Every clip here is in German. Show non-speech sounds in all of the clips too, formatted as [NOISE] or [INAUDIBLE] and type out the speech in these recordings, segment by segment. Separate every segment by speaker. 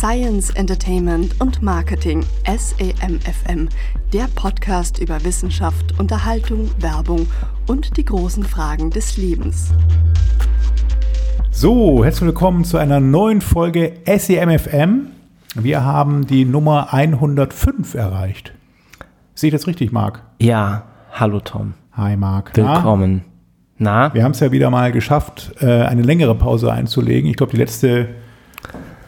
Speaker 1: Science, Entertainment und Marketing SEMFM, der Podcast über Wissenschaft, Unterhaltung, Werbung und die großen Fragen des Lebens.
Speaker 2: So, herzlich willkommen zu einer neuen Folge SEMFM. Wir haben die Nummer 105 erreicht. Sehe ich das richtig, Marc?
Speaker 3: Ja, hallo Tom.
Speaker 2: Hi, Marc.
Speaker 3: Willkommen.
Speaker 2: Na? Na? Wir haben es ja wieder mal geschafft, äh, eine längere Pause einzulegen. Ich glaube, die letzte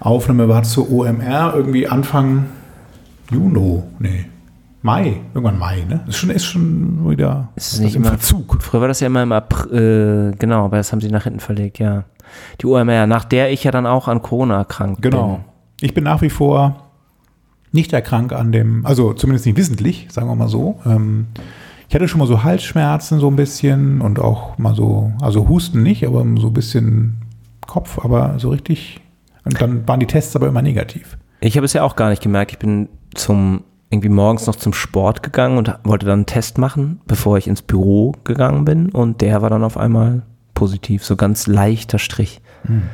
Speaker 2: Aufnahme war zur OMR irgendwie Anfang Juni. Nee. Mai, irgendwann Mai, ne? Ist schon, ist schon wieder
Speaker 3: ist nicht im Verzug. Früher war das ja immer im April, äh, genau, aber das haben sie nach hinten verlegt, ja. Die OMR, nach der ich ja dann auch an Corona erkrankt
Speaker 2: genau. bin. Genau. Ich bin nach wie vor nicht erkrankt an dem, also zumindest nicht wissentlich, sagen wir mal so. Ähm, ich hatte schon mal so Halsschmerzen so ein bisschen und auch mal so, also Husten nicht, aber so ein bisschen Kopf, aber so richtig und dann waren die Tests aber immer negativ.
Speaker 3: Ich habe es ja auch gar nicht gemerkt. Ich bin zum irgendwie morgens noch zum Sport gegangen und wollte dann einen Test machen, bevor ich ins Büro gegangen bin. Und der war dann auf einmal positiv, so ganz leichter Strich. Hm.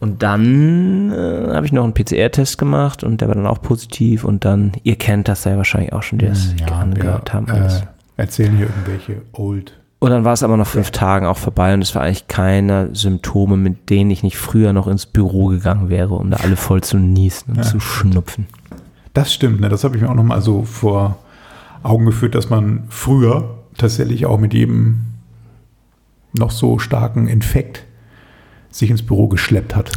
Speaker 3: Und dann äh, habe ich noch einen PCR-Test gemacht und der war dann auch positiv. Und dann, ihr kennt das ja wahrscheinlich auch schon, die das hm, ja, angehört haben. Äh,
Speaker 2: erzählen hier irgendwelche Old
Speaker 3: und dann war es aber nach fünf Tagen auch vorbei und es war eigentlich keine Symptome, mit denen ich nicht früher noch ins Büro gegangen wäre, um da alle voll zu niesen und ja, zu schnupfen.
Speaker 2: Das stimmt, ne? das habe ich mir auch noch mal so vor Augen geführt, dass man früher tatsächlich auch mit jedem noch so starken Infekt sich ins Büro geschleppt hat.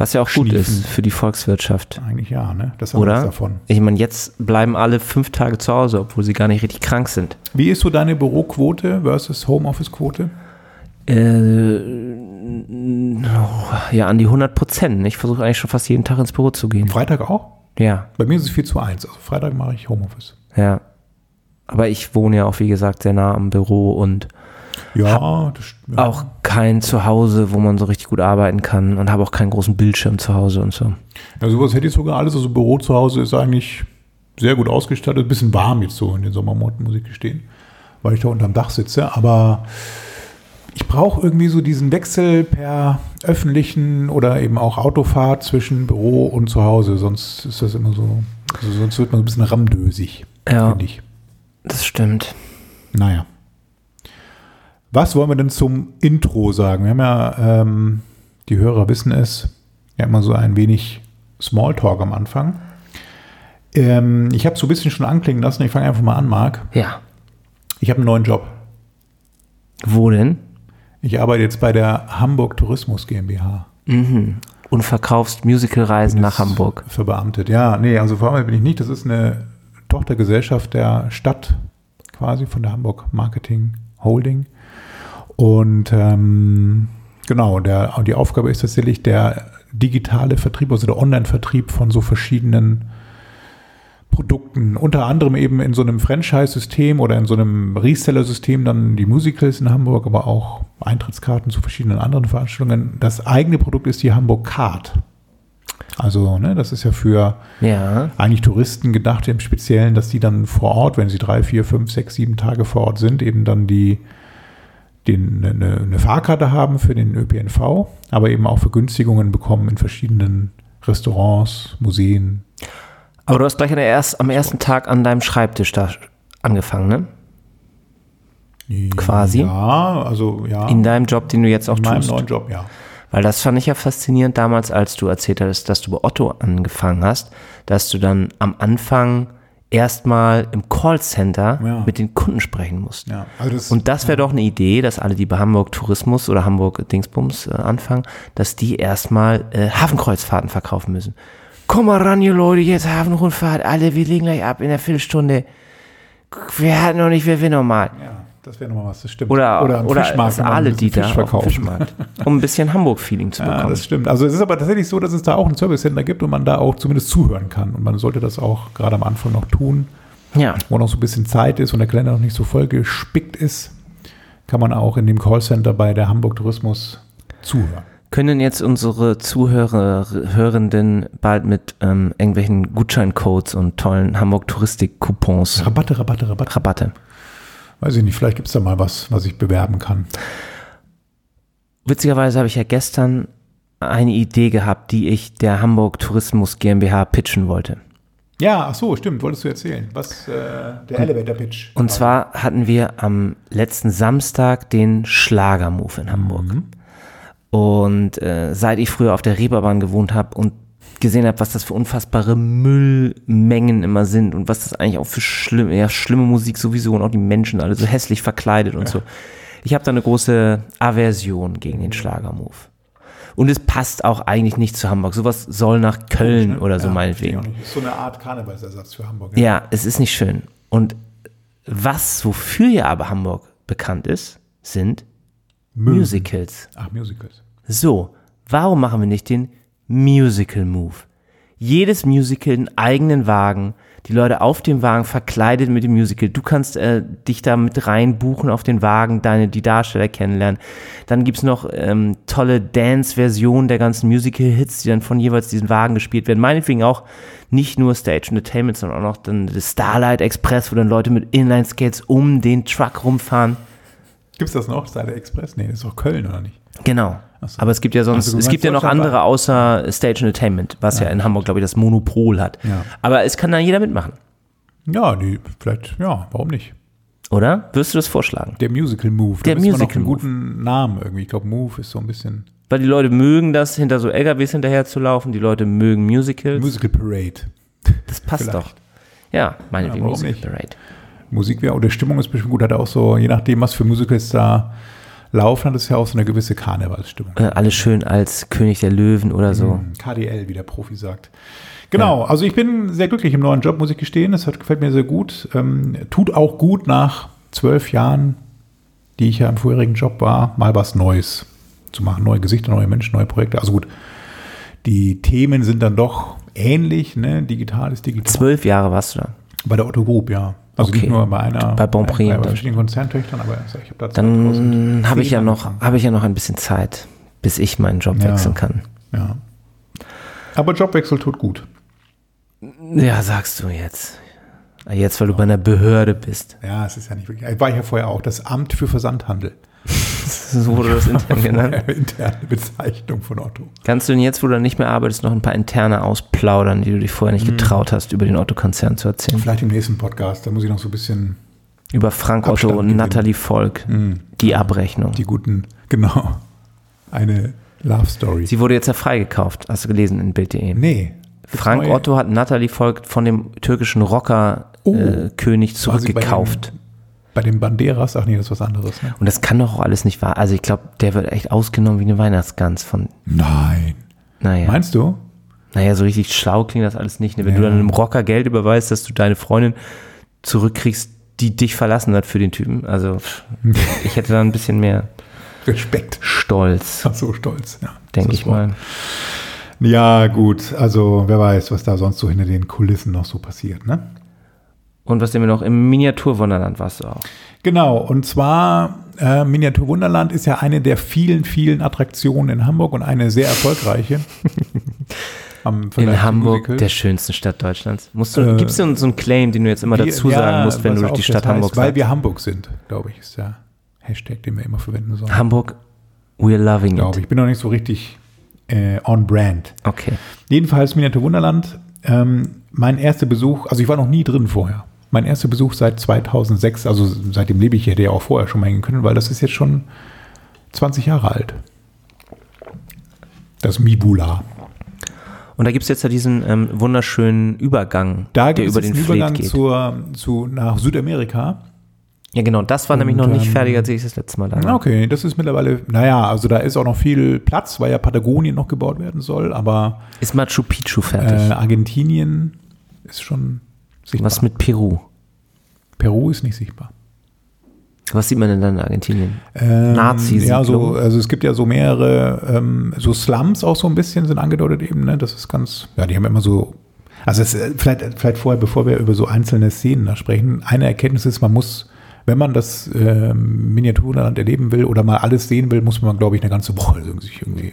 Speaker 3: Was ja auch Schniefen. gut ist für die Volkswirtschaft.
Speaker 2: Eigentlich ja, ne?
Speaker 3: Das haben Oder? davon. Ich meine, jetzt bleiben alle fünf Tage zu Hause, obwohl sie gar nicht richtig krank sind.
Speaker 2: Wie ist so deine Büroquote versus Homeoffice-Quote?
Speaker 3: Äh, ja, an die 100 Prozent. Ich versuche eigentlich schon fast jeden Tag ins Büro zu gehen.
Speaker 2: Freitag auch?
Speaker 3: Ja.
Speaker 2: Bei mir ist es 4 zu 1. Also Freitag mache ich Homeoffice.
Speaker 3: Ja. Aber ich wohne ja auch, wie gesagt, sehr nah am Büro und
Speaker 2: ja, das,
Speaker 3: ja. Auch kein Zuhause, wo man so richtig gut arbeiten kann und habe auch keinen großen Bildschirm zu Hause und so.
Speaker 2: Ja, sowas hätte ich sogar alles. Also Büro zu Hause ist eigentlich sehr gut ausgestattet. Ein bisschen warm jetzt so in den Sommermonaten, muss ich gestehen, weil ich da unterm Dach sitze. Aber ich brauche irgendwie so diesen Wechsel per öffentlichen oder eben auch Autofahrt zwischen Büro und zu Hause. Sonst ist das immer so, also sonst wird man so ein bisschen ramdösig,
Speaker 3: ja, finde ich. Das stimmt.
Speaker 2: Naja. Was wollen wir denn zum Intro sagen? Wir haben ja, ähm, die Hörer wissen es, ja immer so ein wenig Smalltalk am Anfang. Ähm, ich habe es so ein bisschen schon anklingen lassen. Ich fange einfach mal an, Marc.
Speaker 3: Ja.
Speaker 2: Ich habe einen neuen Job.
Speaker 3: Wo denn?
Speaker 2: Ich arbeite jetzt bei der Hamburg Tourismus GmbH.
Speaker 3: Mhm. Und verkaufst Musicalreisen nach Hamburg.
Speaker 2: Verbeamtet, ja. Nee, also verbeamtet bin ich nicht. Das ist eine Tochtergesellschaft der Stadt, quasi von der Hamburg Marketing Holding. Und ähm, genau, der, die Aufgabe ist tatsächlich der digitale Vertrieb, also der Online-Vertrieb von so verschiedenen Produkten, unter anderem eben in so einem Franchise-System oder in so einem Reseller-System dann die Musicals in Hamburg, aber auch Eintrittskarten zu verschiedenen anderen Veranstaltungen. Das eigene Produkt ist die Hamburg Card. Also, ne, das ist ja für ja. eigentlich Touristen gedacht im Speziellen, dass die dann vor Ort, wenn sie drei, vier, fünf, sechs, sieben Tage vor Ort sind, eben dann die den, eine, eine Fahrkarte haben für den ÖPNV, aber eben auch Vergünstigungen bekommen in verschiedenen Restaurants, Museen.
Speaker 3: Aber du hast gleich erst, am ersten Tag an deinem Schreibtisch da angefangen, ne? Quasi.
Speaker 2: Ja, also ja.
Speaker 3: In deinem Job, den du jetzt auch
Speaker 2: in
Speaker 3: tust.
Speaker 2: In meinem neuen Job, ja.
Speaker 3: Weil das fand ich ja faszinierend damals, als du erzählt hast, dass du bei Otto angefangen hast, dass du dann am Anfang erstmal im Callcenter ja. mit den Kunden sprechen musst. Ja, also das, und das wäre ja. doch eine Idee, dass alle, die bei Hamburg Tourismus oder Hamburg Dingsbums äh, anfangen, dass die erstmal äh, Hafenkreuzfahrten verkaufen müssen. Komm mal ran, ihr Leute, jetzt Hafenrundfahrt, alle, wir legen gleich ab in der Viertelstunde. Wir hatten noch nicht, wer will noch mal.
Speaker 2: Ja. Das wäre nochmal was, das stimmt.
Speaker 3: Oder, oder, oder Fischmarkt, alle, die da auf Fischmarkt, um ein bisschen Hamburg-Feeling zu [LAUGHS] bekommen. Ja,
Speaker 2: das stimmt. Also es ist aber tatsächlich so, dass es da auch einen Service-Center gibt und man da auch zumindest zuhören kann. Und man sollte das auch gerade am Anfang noch tun.
Speaker 3: Ja.
Speaker 2: Wo noch so ein bisschen Zeit ist und der Kalender noch nicht so voll gespickt ist, kann man auch in dem Callcenter bei der Hamburg Tourismus zuhören.
Speaker 3: Können jetzt unsere Zuhörer, Hörenden bald mit ähm, irgendwelchen Gutscheincodes und tollen Hamburg-Touristik-Coupons
Speaker 2: Rabatte, Rabatte, Rabatte.
Speaker 3: Rabatte
Speaker 2: Weiß ich nicht, vielleicht gibt es da mal was, was ich bewerben kann.
Speaker 3: Witzigerweise habe ich ja gestern eine Idee gehabt, die ich der Hamburg Tourismus GmbH pitchen wollte.
Speaker 2: Ja, ach so, stimmt, wolltest du erzählen. Was, äh, der Elevator Pitch.
Speaker 3: Und zwar hatten wir am letzten Samstag den Schlagermove in Hamburg. Mhm. Und äh, seit ich früher auf der Reeperbahn gewohnt habe und gesehen habe, was das für unfassbare Müllmengen immer sind und was das eigentlich auch für schlimme, ja, schlimme Musik sowieso und auch die Menschen alle so hässlich verkleidet und ja. so. Ich habe da eine große Aversion gegen den Schlagermove. Und es passt auch eigentlich nicht zu Hamburg. Sowas soll nach Köln oder so ja, meinetwegen.
Speaker 2: Das ist so eine Art Karnevalsersatz für Hamburg.
Speaker 3: Ja. ja, es ist nicht schön. Und was, wofür ja aber Hamburg bekannt ist, sind. Musicals.
Speaker 2: Ach, Musicals.
Speaker 3: So, warum machen wir nicht den Musical Move? Jedes Musical einen eigenen Wagen, die Leute auf dem Wagen verkleidet mit dem Musical. Du kannst äh, dich da mit rein buchen auf den Wagen, deine, die Darsteller kennenlernen. Dann gibt's noch ähm, tolle Dance-Versionen der ganzen Musical-Hits, die dann von jeweils diesen Wagen gespielt werden. Meinetwegen auch nicht nur Stage Entertainment, sondern auch noch das Starlight Express, wo dann Leute mit Inline-Skates um den Truck rumfahren.
Speaker 2: Gibt's das noch, Starlight Express? Nee, das ist doch Köln, oder nicht?
Speaker 3: Genau. So. Aber es gibt ja sonst, also, es gibt ja noch andere außer Stage Entertainment, was ja, ja in Hamburg, glaube ich, das Monopol hat. Ja. Aber es kann da jeder mitmachen.
Speaker 2: Ja, die, vielleicht, ja, warum nicht?
Speaker 3: Oder? Wirst du das vorschlagen?
Speaker 2: Der Musical Move.
Speaker 3: Der Musical
Speaker 2: noch einen Move. guten Namen irgendwie. Ich glaube, Move ist so ein bisschen.
Speaker 3: Weil die Leute mögen das, hinter so LKWs hinterher zu laufen. Die Leute mögen Musicals.
Speaker 2: Musical Parade.
Speaker 3: Das passt [LAUGHS] doch. Ja, meinetwegen
Speaker 2: ja, Musical nicht? Parade. Musik wäre, oder Stimmung ist bestimmt gut. Hat auch so, je nachdem, was für Musicals da Laufen hat es ja auch so eine gewisse Karnevalsstimmung.
Speaker 3: Äh, alles schön als König der Löwen oder so.
Speaker 2: Mhm, KDL, wie der Profi sagt. Genau, ja. also ich bin sehr glücklich im neuen Job, muss ich gestehen. Es gefällt mir sehr gut. Ähm, tut auch gut nach zwölf Jahren, die ich ja im vorherigen Job war, mal was Neues zu machen. Neue Gesichter, neue Menschen, neue Projekte. Also gut, die Themen sind dann doch ähnlich, ne? Digital ist digital.
Speaker 3: Zwölf Jahre warst du da?
Speaker 2: Bei der Otto Group, ja. Also okay. nicht nur bei einer,
Speaker 3: bei Bonprix
Speaker 2: bei, bei verschiedenen Konzerntöchtern, aber ich habe da
Speaker 3: Dann habe ich ja noch, habe ich ja noch ein bisschen Zeit, bis ich meinen Job ja, wechseln kann.
Speaker 2: Ja. Aber Jobwechsel tut gut.
Speaker 3: Ja, sagst du jetzt. Jetzt, weil du bei einer Behörde bist.
Speaker 2: Ja, es ist ja nicht wirklich. Ich war ja vorher auch das Amt für Versandhandel.
Speaker 3: So wurde das intern [LAUGHS] genannt.
Speaker 2: Interne Bezeichnung von Otto.
Speaker 3: Kannst du denn jetzt, wo du nicht mehr arbeitest, noch ein paar interne ausplaudern, die du dich vorher nicht hm. getraut hast, über den Otto-Konzern zu erzählen?
Speaker 2: Vielleicht im nächsten Podcast, da muss ich noch so ein bisschen.
Speaker 3: Über Frank Abstand Otto und Nathalie Volk, hm. die Abrechnung.
Speaker 2: Die guten, genau. Eine Love Story.
Speaker 3: Sie wurde jetzt ja freigekauft, hast du gelesen in Bild.de.
Speaker 2: Nee.
Speaker 3: Frank Otto hat Nathalie Volk von dem türkischen Rocker-König oh, äh, zurückgekauft.
Speaker 2: Bei den Banderas, ach nee, das ist was anderes. Ne?
Speaker 3: Und das kann doch auch alles nicht wahr. Also ich glaube, der wird echt ausgenommen wie eine Weihnachtsgans von.
Speaker 2: Nein.
Speaker 3: Naja.
Speaker 2: Meinst du?
Speaker 3: Naja, so richtig schlau klingt das alles nicht. Ne? Wenn ja. du dann einem Rocker Geld überweist, dass du deine Freundin zurückkriegst, die dich verlassen hat für den Typen. Also [LAUGHS] ich hätte da ein bisschen mehr
Speaker 2: Respekt.
Speaker 3: Stolz.
Speaker 2: Ach so, Stolz, ja.
Speaker 3: Denke ich mal.
Speaker 2: Ja, gut. Also wer weiß, was da sonst so hinter den Kulissen noch so passiert, ne?
Speaker 3: Und was sehen wir noch? Im Miniaturwunderland warst du auch.
Speaker 2: Genau, und zwar äh, Miniaturwunderland ist ja eine der vielen, vielen Attraktionen in Hamburg und eine sehr erfolgreiche. [LAUGHS]
Speaker 3: in Hamburg, Musical. der schönsten Stadt Deutschlands. äh, Gibt es so einen Claim, den du jetzt immer wir, dazu sagen ja, musst, wenn du durch die Stadt Hamburg
Speaker 2: heißt, Weil wir Hamburg sind, glaube ich, ist der Hashtag, den wir immer verwenden sollen.
Speaker 3: Hamburg, we're loving
Speaker 2: glaube it. Ich bin noch nicht so richtig äh, on brand.
Speaker 3: Okay.
Speaker 2: Jedenfalls Miniaturwunderland. Ähm, mein erster Besuch, also ich war noch nie drin vorher mein erster Besuch seit 2006, also seitdem lebe ich, hätte ja auch vorher schon mal hingehen können, weil das ist jetzt schon 20 Jahre alt. Das Mibula.
Speaker 3: Und da gibt es jetzt ja diesen ähm, wunderschönen Übergang,
Speaker 2: da der über den Übergang geht. Zur, zu, nach Südamerika.
Speaker 3: Ja, genau, das war und, nämlich noch nicht ähm, fertig, als ich das letzte Mal da
Speaker 2: war. Okay, das ist mittlerweile, naja, also da ist auch noch viel Platz, weil ja Patagonien noch gebaut werden soll, aber.
Speaker 3: Ist Machu Picchu fertig?
Speaker 2: Äh, Argentinien ist schon
Speaker 3: Sichtbar. Was mit Peru?
Speaker 2: Peru ist nicht sichtbar.
Speaker 3: Was sieht man denn dann in Argentinien?
Speaker 2: Ähm, Nazis. Ja, so, also es gibt ja so mehrere, ähm, so Slums auch so ein bisschen sind angedeutet eben, ne? Das ist ganz, ja, die haben immer so, also es, äh, vielleicht, vielleicht vorher, bevor wir über so einzelne Szenen da sprechen, eine Erkenntnis ist, man muss, wenn man das ähm, Miniaturland erleben will oder mal alles sehen will, muss man, glaube ich, eine ganze Woche [LAUGHS] sich irgendwie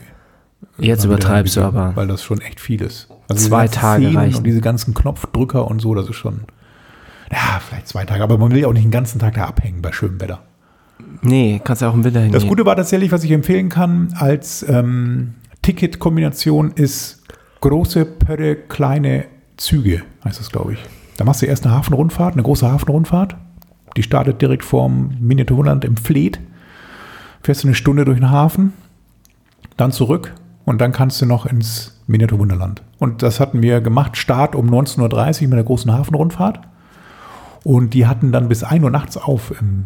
Speaker 3: Jetzt übertreibst du aber.
Speaker 2: Weil das schon echt viel ist.
Speaker 3: Also zwei Tage reichen.
Speaker 2: Und diese ganzen Knopfdrücker und so, das ist schon, ja, vielleicht zwei Tage. Aber man will ja auch nicht den ganzen Tag da abhängen bei schönem Wetter.
Speaker 3: Nee, kannst ja auch im Winter hingehen.
Speaker 2: Das Gute war tatsächlich, was ich empfehlen kann, als ähm, Ticketkombination ist große Pötte, kleine Züge, heißt das, glaube ich. Da machst du erst eine Hafenrundfahrt, eine große Hafenrundfahrt. Die startet direkt vorm Miniaturwunderland im Fleet. Fährst du eine Stunde durch den Hafen, dann zurück und dann kannst du noch ins Miniaturwunderland. Und das hatten wir gemacht, Start um 19.30 Uhr mit der großen Hafenrundfahrt. Und die hatten dann bis 1 Uhr nachts auf im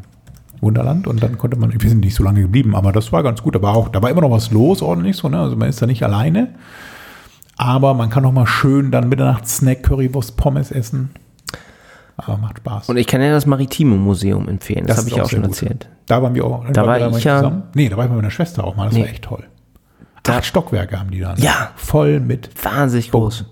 Speaker 2: Wunderland und dann konnte man, wir sind nicht so lange geblieben, aber das war ganz gut. Da war auch, da war immer noch was los, ordentlich so, ne? Also man ist da nicht alleine. Aber man kann auch mal schön dann Mitternacht Snack, Currywurst, Pommes essen. Aber macht Spaß.
Speaker 3: Und ich kann ja das Maritime Museum empfehlen. Das, das habe ich auch schon erzählt.
Speaker 2: Da waren wir auch.
Speaker 3: Da war ich ja. Zusammen.
Speaker 2: Nee, da war ich mit meiner Schwester auch mal. Das nee. war echt toll. Da, Acht Stockwerke haben die da.
Speaker 3: Ne? Ja.
Speaker 2: Voll mit.
Speaker 3: Wahnsinnig groß.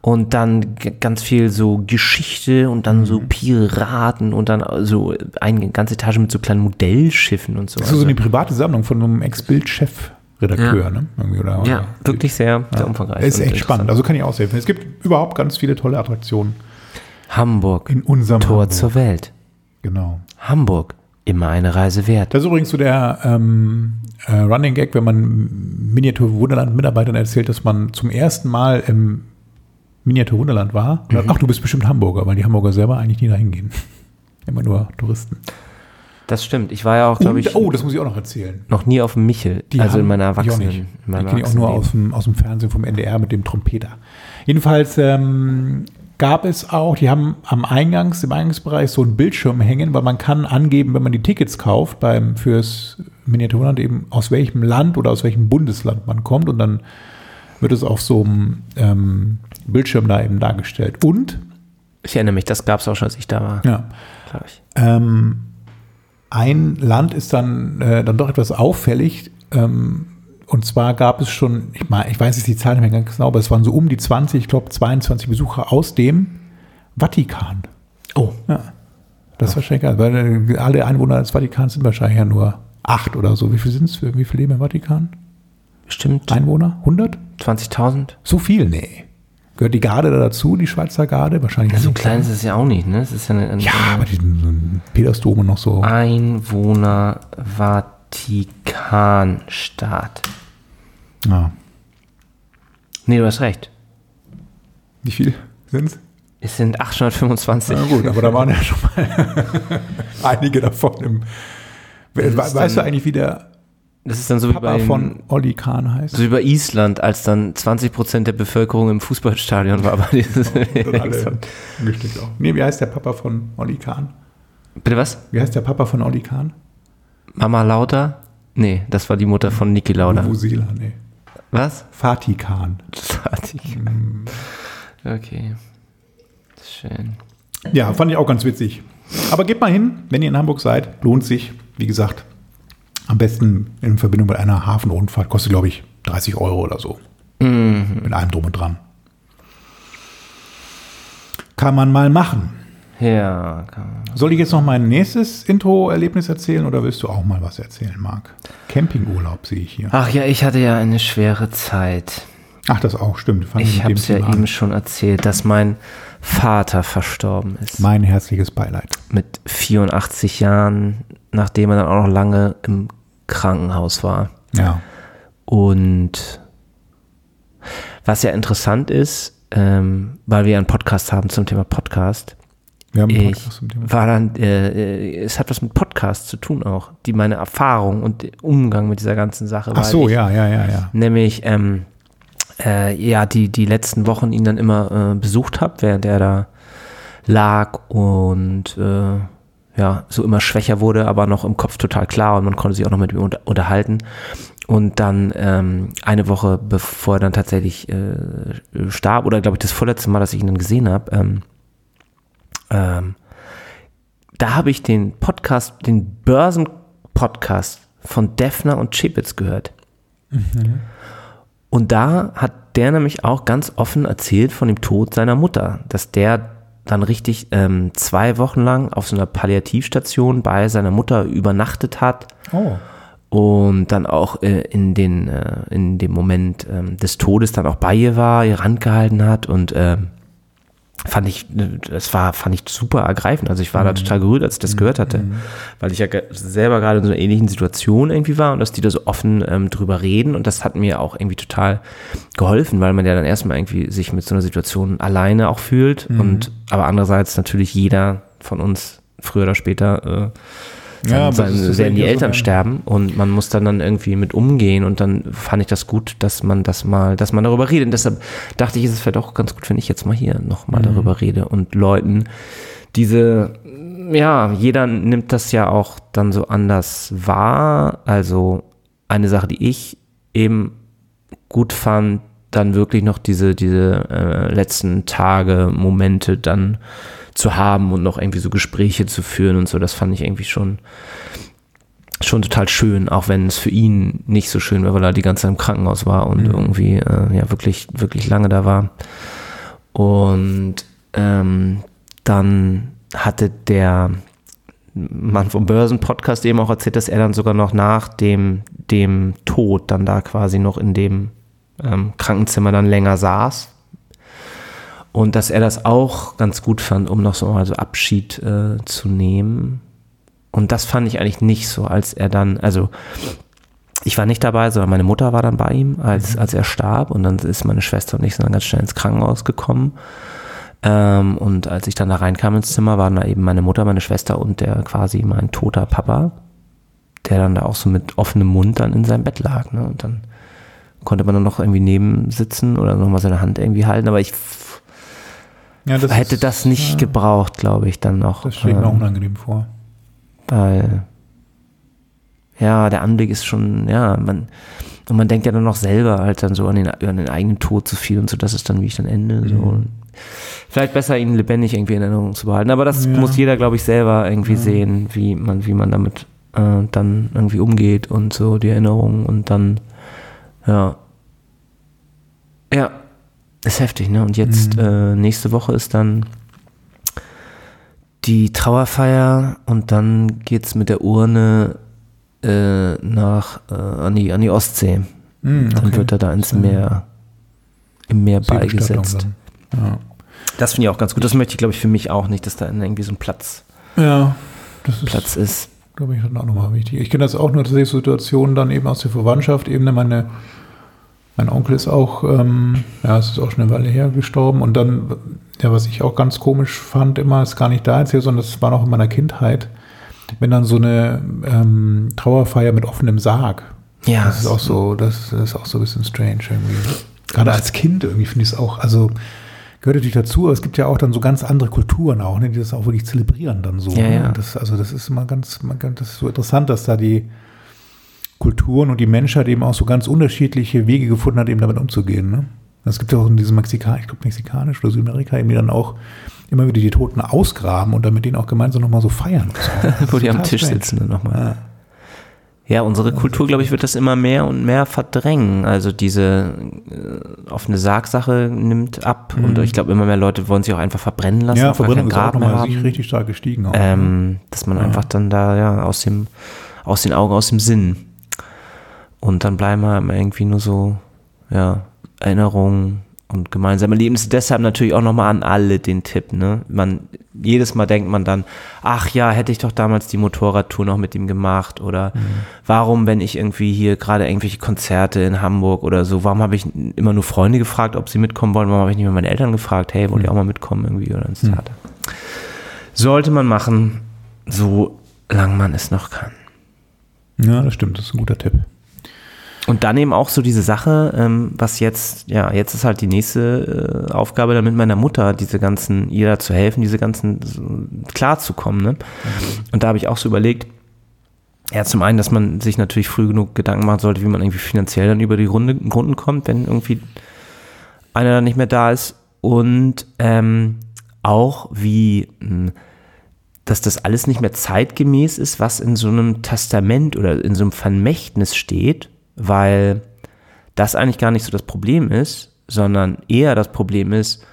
Speaker 3: Und dann ganz viel so Geschichte und dann mhm. so Piraten und dann so eine ganze Etage mit so kleinen Modellschiffen und so.
Speaker 2: Das ist so eine private Sammlung von einem Ex-Bild-Chef. Redakteur,
Speaker 3: ja.
Speaker 2: ne?
Speaker 3: Irgendwie, oder, ja, wirklich sehr, sehr
Speaker 2: ja.
Speaker 3: umfangreich.
Speaker 2: Ist echt spannend. Also kann ich aushelfen. Es gibt überhaupt ganz viele tolle Attraktionen.
Speaker 3: Hamburg.
Speaker 2: In unserem
Speaker 3: Tor Hamburg. zur Welt.
Speaker 2: Genau.
Speaker 3: Hamburg. Immer eine Reise wert.
Speaker 2: Das ist übrigens so der ähm, äh, Running Gag, wenn man Miniatur Wunderland Mitarbeitern erzählt, dass man zum ersten Mal im Miniatur Wunderland war. Mhm. Ach, du bist bestimmt Hamburger, weil die Hamburger selber eigentlich nie dahin gehen. [LAUGHS] Immer nur Touristen.
Speaker 3: Das stimmt. Ich war ja auch, glaube ich.
Speaker 2: Oh, das muss ich auch noch erzählen.
Speaker 3: Noch nie auf dem Michel.
Speaker 2: Die
Speaker 3: also
Speaker 2: haben,
Speaker 3: in meiner Erwachsenen.
Speaker 2: Ich auch nicht. Die kenne ich auch nur aus dem, aus dem Fernsehen vom NDR mit dem Trompeter. Jedenfalls ähm, gab es auch, die haben am Eingangs, im Eingangsbereich so einen Bildschirm hängen, weil man kann angeben, wenn man die Tickets kauft beim, fürs Miniaturland eben, aus welchem Land oder aus welchem Bundesland man kommt und dann wird es auf so einem ähm, Bildschirm da eben dargestellt. Und
Speaker 3: ich erinnere mich, das gab es auch schon, als ich da war.
Speaker 2: Ja. Glaube ich. Ähm, ein Land ist dann, äh, dann doch etwas auffällig. Ähm, und zwar gab es schon, ich, meine, ich weiß jetzt die Zahl nicht mehr ganz genau, aber es waren so um die 20, ich glaube 22 Besucher aus dem Vatikan.
Speaker 3: Oh.
Speaker 2: Ja. Das ist wahrscheinlich geil, weil äh, alle Einwohner des Vatikans sind wahrscheinlich ja nur acht oder so. Wie viel sind es? Wie viele leben im Vatikan?
Speaker 3: Stimmt.
Speaker 2: Einwohner? 100?
Speaker 3: 20.000?
Speaker 2: So viel? Nee. Gehört die Garde da dazu, die Schweizer Garde? Wahrscheinlich.
Speaker 3: Ja, so klein ist es ja auch nicht, ne? Es ist ja, eine, eine,
Speaker 2: ja aber die Petersdom noch so.
Speaker 3: Einwohner Vatikanstaat.
Speaker 2: Ja.
Speaker 3: Nee, du hast recht.
Speaker 2: Wie viel sind es?
Speaker 3: Es sind 825.
Speaker 2: Na gut, aber da waren ja schon mal [LAUGHS] einige davon im. Weißt du eigentlich, wie der
Speaker 3: das ist dann so
Speaker 2: Papa
Speaker 3: wie bei
Speaker 2: von Olli Kahn heißt.
Speaker 3: So wie bei Island, als dann 20 Prozent der Bevölkerung im Fußballstadion war. Bei dieses
Speaker 2: nee, wie heißt der Papa von Olli Kahn?
Speaker 3: Bitte was?
Speaker 2: Wie heißt der Papa von Olli Kahn?
Speaker 3: Mama Lauda? Nee, das war die Mutter von Niki Lauda.
Speaker 2: Vuvuzela, nee.
Speaker 3: Was?
Speaker 2: Fatih Khan.
Speaker 3: Fatih Khan. Mm. Okay. Schön.
Speaker 2: Ja, fand ich auch ganz witzig. Aber geht mal hin, wenn ihr in Hamburg seid. Lohnt sich. Wie gesagt, am besten in Verbindung mit einer Hafenrundfahrt. Kostet, glaube ich, 30 Euro oder so.
Speaker 3: Mhm.
Speaker 2: Mit allem drum und dran. Kann man mal machen.
Speaker 3: Ja.
Speaker 2: Soll ich jetzt noch mein nächstes Intro-Erlebnis erzählen oder willst du auch mal was erzählen, Marc? Campingurlaub sehe ich hier.
Speaker 3: Ach ja, ich hatte ja eine schwere Zeit.
Speaker 2: Ach, das auch, stimmt.
Speaker 3: Fand ich habe es ja an. eben schon erzählt, dass mein Vater verstorben ist.
Speaker 2: Mein herzliches Beileid.
Speaker 3: Mit 84 Jahren, nachdem er dann auch noch lange im Krankenhaus war.
Speaker 2: Ja.
Speaker 3: Und was ja interessant ist, ähm, weil wir einen Podcast haben zum Thema Podcast.
Speaker 2: Wir haben einen Podcast zum
Speaker 3: Thema. War dann, äh, äh, es hat was mit Podcast zu tun auch, die meine Erfahrung und Umgang mit dieser ganzen Sache.
Speaker 2: Ach so, ja, ja, ja, ja.
Speaker 3: Nämlich, ähm, äh, ja, die, die letzten Wochen ihn dann immer äh, besucht habe, während er da lag und äh, ja, so immer schwächer wurde, aber noch im Kopf total klar und man konnte sich auch noch mit ihm unter, unterhalten. Und dann ähm, eine Woche bevor er dann tatsächlich äh, starb, oder glaube ich das vorletzte Mal, dass ich ihn dann gesehen habe, ähm, ähm, da habe ich den Podcast, den Börsen-Podcast von Defner und Chipitz gehört. Mhm. Und da hat der nämlich auch ganz offen erzählt von dem Tod seiner Mutter, dass der dann richtig ähm, zwei Wochen lang auf so einer Palliativstation bei seiner Mutter übernachtet hat.
Speaker 2: Oh.
Speaker 3: Und dann auch äh, in, den, äh, in dem Moment ähm, des Todes dann auch bei ihr war, ihr Rand gehalten hat und äh, fand ich, das war, fand ich super ergreifend. Also ich war mhm. da total gerührt, als ich das gehört hatte, mhm. weil ich ja selber gerade in so einer ähnlichen Situation irgendwie war und dass die da so offen ähm, drüber reden und das hat mir auch irgendwie total geholfen, weil man ja dann erstmal irgendwie sich mit so einer Situation alleine auch fühlt mhm. und aber andererseits natürlich jeder von uns früher oder später äh, ja, sein, werden die Eltern so sterben und man muss dann dann irgendwie mit umgehen und dann fand ich das gut, dass man das mal, dass man darüber redet. Und deshalb dachte ich, ist es vielleicht auch ganz gut, wenn ich jetzt mal hier nochmal mhm. darüber rede und Leuten diese, ja, jeder nimmt das ja auch dann so anders wahr. Also eine Sache, die ich eben gut fand, dann wirklich noch diese, diese äh, letzten Tage, Momente dann zu haben und noch irgendwie so Gespräche zu führen und so, das fand ich irgendwie schon, schon total schön, auch wenn es für ihn nicht so schön war, weil er die ganze Zeit im Krankenhaus war und mhm. irgendwie äh, ja wirklich, wirklich lange da war. Und ähm, dann hatte der Mann vom Börsen-Podcast eben auch erzählt, dass er dann sogar noch nach dem, dem Tod dann da quasi noch in dem ähm, Krankenzimmer dann länger saß und dass er das auch ganz gut fand, um noch so mal so Abschied äh, zu nehmen. Und das fand ich eigentlich nicht so, als er dann, also ich war nicht dabei, sondern meine Mutter war dann bei ihm, als, mhm. als er starb. Und dann ist meine Schwester und ich dann ganz schnell ins Krankenhaus gekommen. Ähm, und als ich dann da reinkam ins Zimmer, waren da eben meine Mutter, meine Schwester und der quasi mein toter Papa, der dann da auch so mit offenem Mund dann in seinem Bett lag. Ne? Und dann konnte man dann noch irgendwie neben sitzen oder nochmal seine Hand irgendwie halten. Aber ich ja, das hätte ist, das nicht ja, gebraucht, glaube ich, dann noch.
Speaker 2: Das steht mir ähm, auch unangenehm vor.
Speaker 3: Weil, ja, der Anblick ist schon, ja, man, und man denkt ja dann noch selber halt dann so an den, an den eigenen Tod zu viel und so, das ist dann, wie ich dann ende. Mhm. So. Vielleicht besser, ihn lebendig irgendwie in Erinnerung zu behalten. Aber das ja. muss jeder, glaube ich, selber irgendwie ja. sehen, wie man, wie man damit äh, dann irgendwie umgeht und so die Erinnerungen und dann, ja. Ja, ist heftig, ne? Und jetzt mhm. äh, nächste Woche ist dann die Trauerfeier und dann geht's mit der Urne äh, nach äh, an, die, an die Ostsee. Mhm, okay. Dann wird er da ins Meer im Meer beigesetzt. Ja. Das finde ich auch ganz gut. Das möchte ich, glaube ich, für mich auch nicht, dass da irgendwie so ein Platz,
Speaker 2: ja,
Speaker 3: das Platz ist. ist.
Speaker 2: Glaube ich, auch nochmal wichtig. Ich kenne das auch nur tatsächlich Situationen dann eben aus der Verwandtschaft, eben meine mein Onkel ist auch, ähm, ja, es ist auch schon eine Weile her gestorben. Und dann, ja, was ich auch ganz komisch fand, immer, ist gar nicht da jetzt hier, sondern das war noch in meiner Kindheit, wenn dann so eine ähm, Trauerfeier mit offenem Sarg. Ja. Das ist auch so, das ist auch so ein bisschen strange irgendwie. Gerade als Kind irgendwie finde ich es auch, also gehört natürlich dazu, aber es gibt ja auch dann so ganz andere Kulturen auch, ne, die das auch wirklich zelebrieren dann so.
Speaker 3: Ja,
Speaker 2: ne?
Speaker 3: ja.
Speaker 2: Das, also das ist immer ganz, das ist so interessant, dass da die Kulturen und die Menschheit eben auch so ganz unterschiedliche Wege gefunden hat, eben damit umzugehen. Ne? Es gibt ja auch in diesem Mexikanisch, ich glaube Mexikanisch oder Südamerika, eben die dann auch immer wieder die Toten ausgraben und damit denen auch gemeinsam nochmal so feiern. [LAUGHS]
Speaker 3: Wo die am Tisch strange. sitzen dann nochmal. Ja. Ja, unsere Kultur, glaube ich, wird das immer mehr und mehr verdrängen. Also diese äh, offene Sargsache nimmt ab mhm. und ich glaube, immer mehr Leute wollen sich auch einfach verbrennen lassen.
Speaker 2: Ja, Verbrennung ist auch nochmal richtig stark gestiegen. Auch,
Speaker 3: ähm, dass man ja. einfach dann da ja aus dem aus den Augen, aus dem Sinn und dann bleiben wir irgendwie nur so, ja, Erinnerungen und gemeinsame Leben. Deshalb natürlich auch nochmal an alle den Tipp, ne? Man, jedes Mal denkt man dann, ach ja, hätte ich doch damals die Motorradtour noch mit ihm gemacht oder mhm. warum, wenn ich irgendwie hier gerade irgendwelche Konzerte in Hamburg oder so, warum habe ich immer nur Freunde gefragt, ob sie mitkommen wollen, warum habe ich nicht mehr meine Eltern gefragt, hey, wollt ihr mhm. auch mal mitkommen irgendwie oder ins mhm. Theater? Mhm. Sollte man machen, so lang man es noch kann.
Speaker 2: Ja, das stimmt, das ist ein guter Tipp.
Speaker 3: Und dann eben auch so diese Sache, ähm, was jetzt, ja, jetzt ist halt die nächste äh, Aufgabe dann mit meiner Mutter, diese ganzen, ihr da zu helfen, diese ganzen so, klarzukommen. Ne? Mhm. Und da habe ich auch so überlegt, ja, zum einen, dass man sich natürlich früh genug Gedanken machen sollte, wie man irgendwie finanziell dann über die Runde, Runden kommt, wenn irgendwie einer dann nicht mehr da ist. Und ähm, auch wie, hm, dass das alles nicht mehr zeitgemäß ist, was in so einem Testament oder in so einem Vermächtnis steht weil das eigentlich gar nicht so das Problem ist, sondern eher das Problem ist,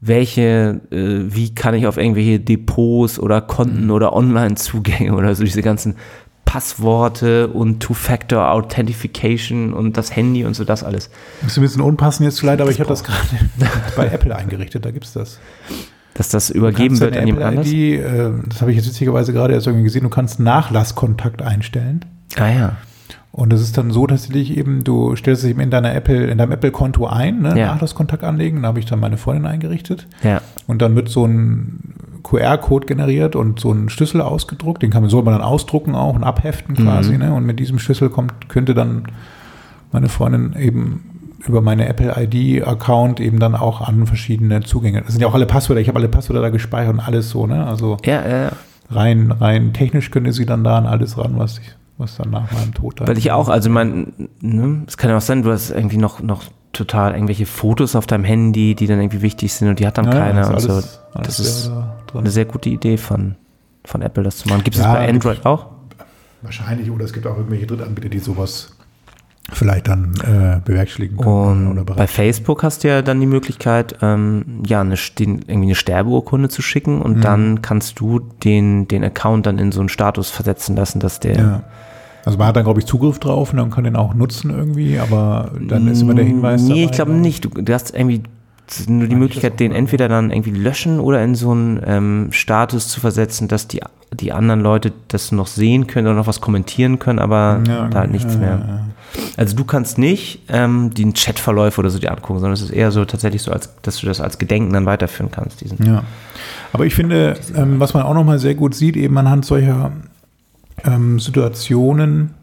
Speaker 3: welche, äh, wie kann ich auf irgendwelche Depots oder Konten mhm. oder Online-Zugänge oder so diese ganzen Passworte und Two-Factor Authentification und das Handy und so das alles.
Speaker 2: Das ist ein bisschen unpassend jetzt vielleicht, aber ich habe das gerade [LAUGHS] bei Apple eingerichtet, da gibt es das.
Speaker 3: Dass das übergeben wird
Speaker 2: an jemand anders? Äh, das habe ich jetzt witzigerweise gerade erst irgendwie gesehen, du kannst Nachlasskontakt einstellen.
Speaker 3: Ah ja.
Speaker 2: Und das ist dann so tatsächlich eben, du stellst es eben in deiner Apple, in deinem Apple-Konto ein, ne, ja. Nachlasskontakt anlegen, da habe ich dann meine Freundin eingerichtet.
Speaker 3: Ja.
Speaker 2: Und dann wird so ein QR-Code generiert und so ein Schlüssel ausgedruckt, den kann man, soll man dann ausdrucken auch und abheften quasi, mhm. ne? Und mit diesem Schlüssel kommt, könnte dann meine Freundin eben über meine Apple ID-Account eben dann auch an verschiedene Zugänge. Das sind ja auch alle Passwörter, ich habe alle Passwörter da gespeichert und alles so, ne? Also
Speaker 3: ja, ja, ja.
Speaker 2: rein, rein technisch könnte sie dann da an alles ran, was ich, was dann nach meinem Tod
Speaker 3: da. Weil ich auch, also mein, ne, es kann ja auch sein, du hast irgendwie noch, noch total irgendwelche Fotos auf deinem Handy, die dann irgendwie wichtig sind und die hat dann ja, keiner und so. das ist da eine sehr gute Idee von, von Apple, das zu machen. Gibt es ja, das bei Android auch?
Speaker 2: Wahrscheinlich, oder es gibt auch irgendwelche Drittanbieter, die sowas vielleicht dann äh, bewerkstelligen
Speaker 3: können. Und bei Facebook hast du ja dann die Möglichkeit, ähm, ja, eine, den, irgendwie eine Sterbeurkunde zu schicken und mhm. dann kannst du den, den Account dann in so einen Status versetzen lassen, dass der. Ja.
Speaker 2: Also man hat dann, glaube ich, Zugriff drauf und dann kann den auch nutzen irgendwie, aber dann ist immer der Hinweis.
Speaker 3: Nee, dabei, ich glaube nicht. Du, du hast irgendwie nur die Möglichkeit, den entweder dann irgendwie löschen oder in so einen ähm, Status zu versetzen, dass die, die anderen Leute das noch sehen können oder noch was kommentieren können, aber ja, da halt nichts ja, mehr. Ja, also du kannst nicht ähm, den Chatverläufe oder so dir angucken, sondern es ist eher so tatsächlich so, als, dass du das als Gedenken dann weiterführen kannst. Diesen,
Speaker 2: ja. Aber ich finde, ähm, was man auch nochmal sehr gut sieht, eben anhand solcher ähm, Situationen,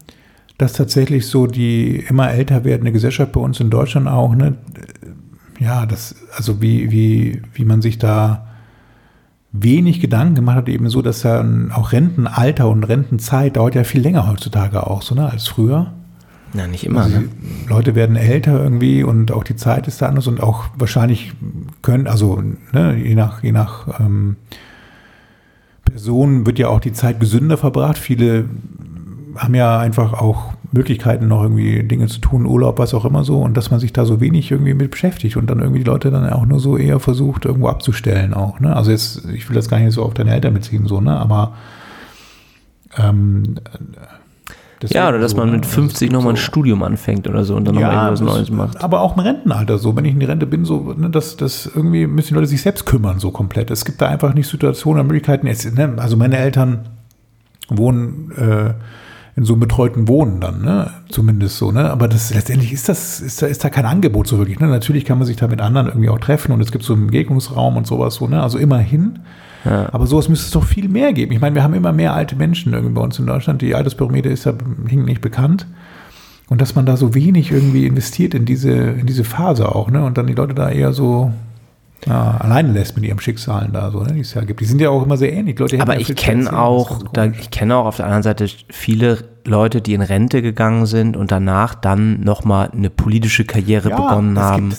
Speaker 2: dass tatsächlich so die immer älter werdende Gesellschaft bei uns in Deutschland auch, ne, ja, das, also wie, wie, wie man sich da wenig Gedanken gemacht hat, eben so, dass ja auch Rentenalter und Rentenzeit dauert ja viel länger heutzutage auch, so, ne, als früher.
Speaker 3: Na, nicht immer. Also
Speaker 2: ne? Leute werden älter irgendwie und auch die Zeit ist da anders und auch wahrscheinlich können, also ne, je nach, je nach ähm, Person wird ja auch die Zeit gesünder verbracht. Viele haben ja einfach auch Möglichkeiten, noch irgendwie Dinge zu tun, Urlaub, was auch immer so, und dass man sich da so wenig irgendwie mit beschäftigt und dann irgendwie die Leute dann auch nur so eher versucht, irgendwo abzustellen auch. Ne? Also jetzt, ich will das gar nicht so auf deine Eltern beziehen, so, ne? Aber ähm,
Speaker 3: ja, oder dass so, man mit 50 nochmal ein Studium anfängt oder so und dann ja, nochmal irgendwas Neues macht.
Speaker 2: Aber auch im Rentenalter so, wenn ich in die Rente bin, so, ne, dass das irgendwie müssen die Leute sich selbst kümmern, so komplett. Es gibt da einfach nicht Situationen und Möglichkeiten. Jetzt, ne, also meine Eltern wohnen äh, in so einem betreuten Wohnen dann, ne? Zumindest so, ne? Aber das letztendlich ist das, ist da, ist da kein Angebot so wirklich. Ne? Natürlich kann man sich da mit anderen irgendwie auch treffen und es gibt so einen Begegnungsraum und sowas so, ne? Also immerhin. Ja. Aber sowas müsste es doch viel mehr geben. Ich meine, wir haben immer mehr alte Menschen irgendwie bei uns in Deutschland. Die Alterspyramide ist ja nicht bekannt. Und dass man da so wenig irgendwie investiert in diese, in diese Phase auch, ne? Und dann die Leute da eher so ja, alleine lässt mit ihrem Schicksalen da so, ne, die es ja gibt. Die sind ja auch immer sehr ähnlich.
Speaker 3: Leute Aber ich kenne auch, da, ich kenne auch auf der anderen Seite viele Leute, die in Rente gegangen sind und danach dann nochmal eine politische Karriere ja, begonnen haben,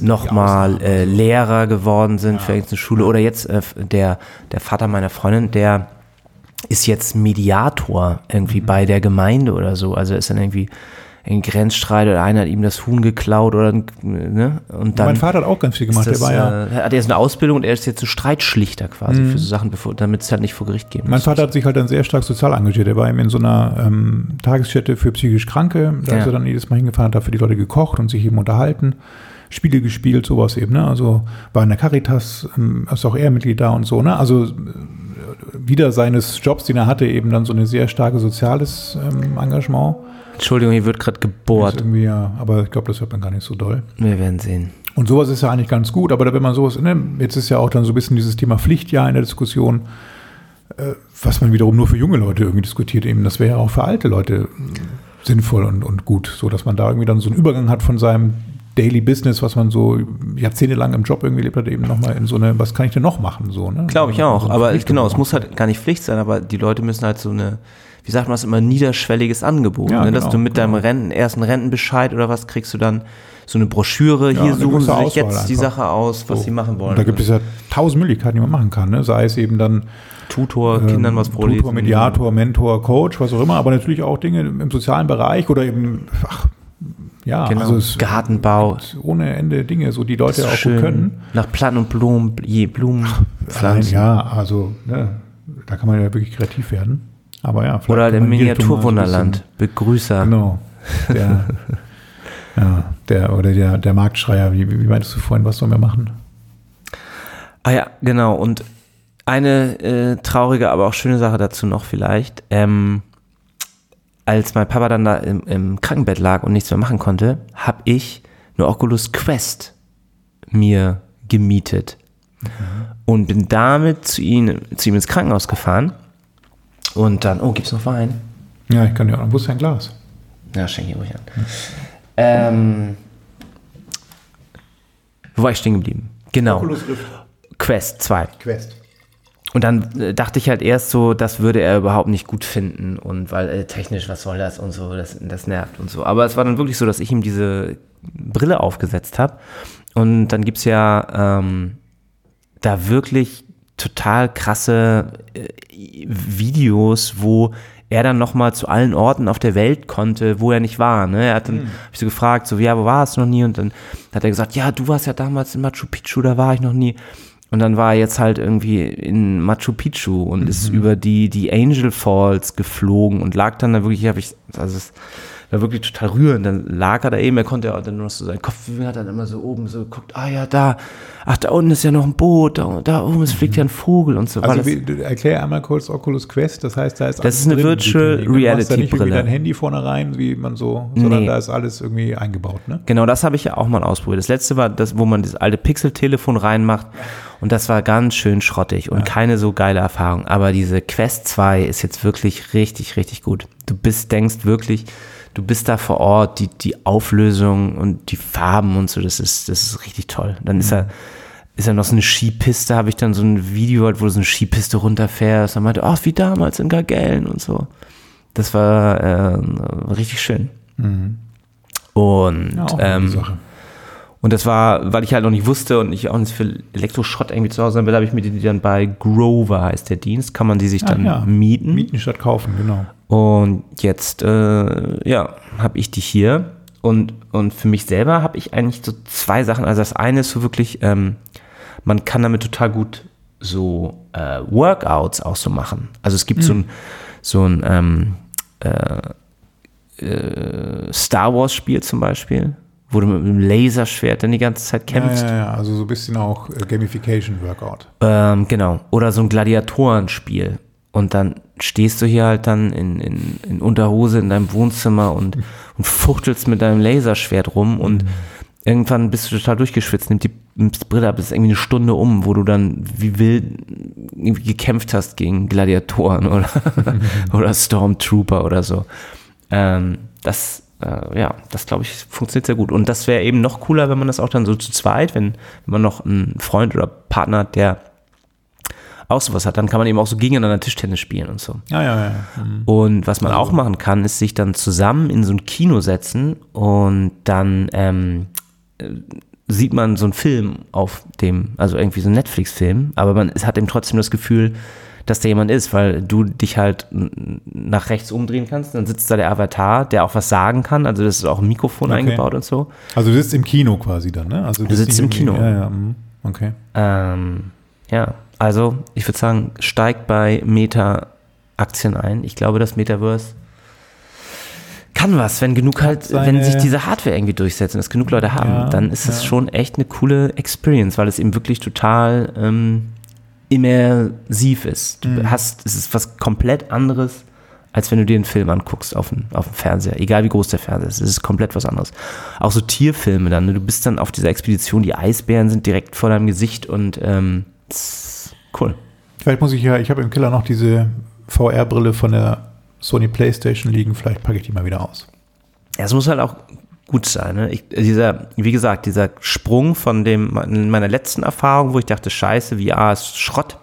Speaker 3: nochmal äh, Lehrer geworden sind ja. für eine Schule oder jetzt äh, der, der Vater meiner Freundin, der ist jetzt Mediator irgendwie mhm. bei der Gemeinde oder so. Also ist dann irgendwie ein Grenzstreit oder einer hat ihm das Huhn geklaut oder ne? Und dann
Speaker 2: mein Vater hat auch ganz viel gemacht.
Speaker 3: Das,
Speaker 2: der war ja,
Speaker 3: äh, hat jetzt eine Ausbildung und er ist jetzt so Streitschlichter quasi mhm. für so Sachen, damit es halt nicht vor Gericht gehen
Speaker 2: muss. Mein Vater hat sich halt dann sehr stark sozial engagiert. Er war eben in so einer ähm, Tagesstätte für psychisch Kranke. Da ja. ist er dann jedes Mal hingefahren, hat da für die Leute gekocht und sich eben unterhalten. Spiele gespielt, sowas eben, ne? Also war in der Caritas, ähm, ist auch er Mitglied da und so, ne? Also äh, wieder seines Jobs, den er hatte, eben dann so ein sehr starkes soziales ähm, Engagement.
Speaker 3: Entschuldigung, hier wird gerade gebohrt.
Speaker 2: ja, aber ich glaube, das hört man gar nicht so doll.
Speaker 3: Wir werden sehen.
Speaker 2: Und sowas ist ja eigentlich ganz gut, aber wenn man sowas, ne, jetzt ist ja auch dann so ein bisschen dieses Thema Pflichtjahr in der Diskussion, äh, was man wiederum nur für junge Leute irgendwie diskutiert, eben, das wäre ja auch für alte Leute sinnvoll und, und gut, so dass man da irgendwie dann so einen Übergang hat von seinem Daily Business, was man so jahrzehntelang im Job irgendwie lebt hat, eben nochmal in so eine, was kann ich denn noch machen, so, ne?
Speaker 3: Glaube ich auch, so aber genau, es muss halt gar nicht Pflicht sein, aber die Leute müssen halt so eine, wie sagt man das immer, niederschwelliges Angebot. Ja, ne? Dass genau, du mit deinem genau. Renten, ersten Rentenbescheid oder was kriegst du dann so eine Broschüre, ja, hier suchen sie sich jetzt einfach. die Sache aus, was so. sie machen wollen. Und
Speaker 2: da gibt es ja tausend Möglichkeiten, die man machen kann. Ne? Sei es eben dann
Speaker 3: Tutor, ähm, Kindern was vorlesen.
Speaker 2: Tutor, Mediator, Mentor, Coach, was auch immer, aber natürlich auch Dinge im sozialen Bereich oder eben, ach, ja,
Speaker 3: genau. also
Speaker 2: Gartenbau. Ohne Ende Dinge, so die Leute auch schön. gut können.
Speaker 3: Nach Platten und Blumen, je Blumen,
Speaker 2: Ach, Pflanzen. Ja, also ne, da kann man ja wirklich kreativ werden. Aber ja,
Speaker 3: Oder der Miniaturwunderland. Begrüßer.
Speaker 2: Genau. Der, [LAUGHS] ja, der, oder der, der Marktschreier, wie, wie meintest du vorhin, was sollen wir machen?
Speaker 3: Ah ja, genau. Und eine äh, traurige, aber auch schöne Sache dazu noch vielleicht. Ähm, als mein Papa dann da im, im Krankenbett lag und nichts mehr machen konnte, habe ich eine Oculus Quest mir gemietet mhm. und bin damit zu ihm, zu ihm ins Krankenhaus gefahren. Und dann, oh, gibt's noch Wein?
Speaker 2: Ja, ich kann dir auch noch. Wo ist dein Glas?
Speaker 3: Ja, schenke ich ruhig an. Mhm. Ähm, wo war ich stehen geblieben? Genau. Quest 2.
Speaker 2: Quest.
Speaker 3: Und dann äh, dachte ich halt erst so, das würde er überhaupt nicht gut finden und weil äh, technisch, was soll das und so, das, das nervt und so. Aber es war dann wirklich so, dass ich ihm diese Brille aufgesetzt habe und dann gibt es ja ähm, da wirklich total krasse äh, Videos, wo er dann nochmal zu allen Orten auf der Welt konnte, wo er nicht war. Ne? Er hat dann, mhm. hab ich so gefragt, so, ja, wo war es noch nie? Und dann hat er gesagt, ja, du warst ja damals in Machu Picchu, da war ich noch nie. Und dann war er jetzt halt irgendwie in Machu Picchu und mhm. ist über die, die Angel Falls geflogen und lag dann da wirklich, habe ich, also es war wirklich total rührend. Dann lag er da eben, er konnte ja dann nur so seinen Kopf, hat dann immer so oben so geguckt, ah ja, da, ach, da unten ist ja noch ein Boot, da, da oben es fliegt ja ein Vogel und so.
Speaker 2: Also wie, erklär einmal kurz Oculus Quest, das heißt, da ist
Speaker 3: Das ist eine drin, Virtual Reality Brille. Du hast da nicht
Speaker 2: irgendwie dein Handy vorne rein, wie man so, sondern nee. da ist alles irgendwie eingebaut, ne?
Speaker 3: Genau, das habe ich ja auch mal ausprobiert. Das letzte war das, wo man das alte Pixel-Telefon reinmacht und das war ganz schön schrottig und ja. keine so geile Erfahrung. Aber diese Quest 2 ist jetzt wirklich richtig, richtig gut. Du bist, denkst wirklich, du bist da vor Ort, die, die Auflösung und die Farben und so, das ist, das ist richtig toll. Dann mhm. ist er, ist ja noch so eine Skipiste, habe ich dann so ein Video, wo du so eine Skipiste runterfährst. Dann meinte, ach, wie damals in Gargellen und so. Das war äh, richtig schön. Mhm. Und ja, ähm, und das war, weil ich halt noch nicht wusste und ich auch nicht für Elektroschrott irgendwie zu Hause habe, habe ich mir die dann bei Grover heißt der Dienst, kann man die sich dann ja. mieten.
Speaker 2: Mieten statt kaufen, genau.
Speaker 3: Und jetzt, äh, ja, habe ich die hier. Und, und für mich selber habe ich eigentlich so zwei Sachen. Also das eine ist so wirklich, ähm, man kann damit total gut so äh, Workouts auch so machen. Also es gibt mhm. so ein, so ein ähm, äh, äh, Star Wars Spiel zum Beispiel, wo du mit einem Laserschwert dann die ganze Zeit kämpfst.
Speaker 2: Ja, ja, ja. also so ein bisschen auch Gamification Workout.
Speaker 3: Ähm, genau. Oder so ein Gladiatorenspiel. Und dann stehst du hier halt dann in, in, in Unterhose in deinem Wohnzimmer und, und fuchtelst mit deinem Laserschwert rum und mhm. irgendwann bist du total durchgeschwitzt, nimmt die, Brille ab, ist irgendwie eine Stunde um, wo du dann wie wild irgendwie gekämpft hast gegen Gladiatoren oder, mhm. [LAUGHS] oder Stormtrooper oder so. Ähm, das, äh, ja, das glaube ich, funktioniert sehr gut. Und das wäre eben noch cooler, wenn man das auch dann so zu zweit, wenn, wenn man noch einen Freund oder Partner hat, der auch sowas hat, dann kann man eben auch so gegeneinander Tischtennis spielen und so.
Speaker 2: Ja, ja, ja. Mhm.
Speaker 3: Und was man also. auch machen kann, ist sich dann zusammen in so ein Kino setzen und dann ähm, äh, sieht man so einen Film auf dem, also irgendwie so ein Netflix-Film, aber man hat eben trotzdem das Gefühl, dass da jemand ist, weil du dich halt nach rechts umdrehen kannst, dann sitzt da der Avatar, der auch was sagen kann, also das ist auch ein Mikrofon okay. eingebaut und so.
Speaker 2: Also du sitzt im Kino quasi dann, ne? Also
Speaker 3: du sitzt im Kino.
Speaker 2: Ja, ja, mhm. okay.
Speaker 3: Ähm, ja, also, ich würde sagen, steigt bei Meta-Aktien ein. Ich glaube, das Metaverse kann was, wenn genug halt, wenn sich diese Hardware irgendwie durchsetzt und es genug Leute haben, ja, dann ist es ja. schon echt eine coole Experience, weil es eben wirklich total ähm, immersiv ist. Du mhm. hast, es ist was komplett anderes, als wenn du dir einen Film anguckst auf dem, auf dem Fernseher. Egal wie groß der Fernseher ist, es ist komplett was anderes. Auch so Tierfilme dann, ne? du bist dann auf dieser Expedition, die Eisbären sind direkt vor deinem Gesicht und ähm, Cool.
Speaker 2: Vielleicht muss ich ja, ich habe im Keller noch diese VR-Brille von der Sony PlayStation liegen, vielleicht packe ich die mal wieder aus.
Speaker 3: Ja, es muss halt auch gut sein. Ne? Ich, dieser, wie gesagt, dieser Sprung von dem meiner letzten Erfahrung, wo ich dachte, scheiße, VR ist Schrott,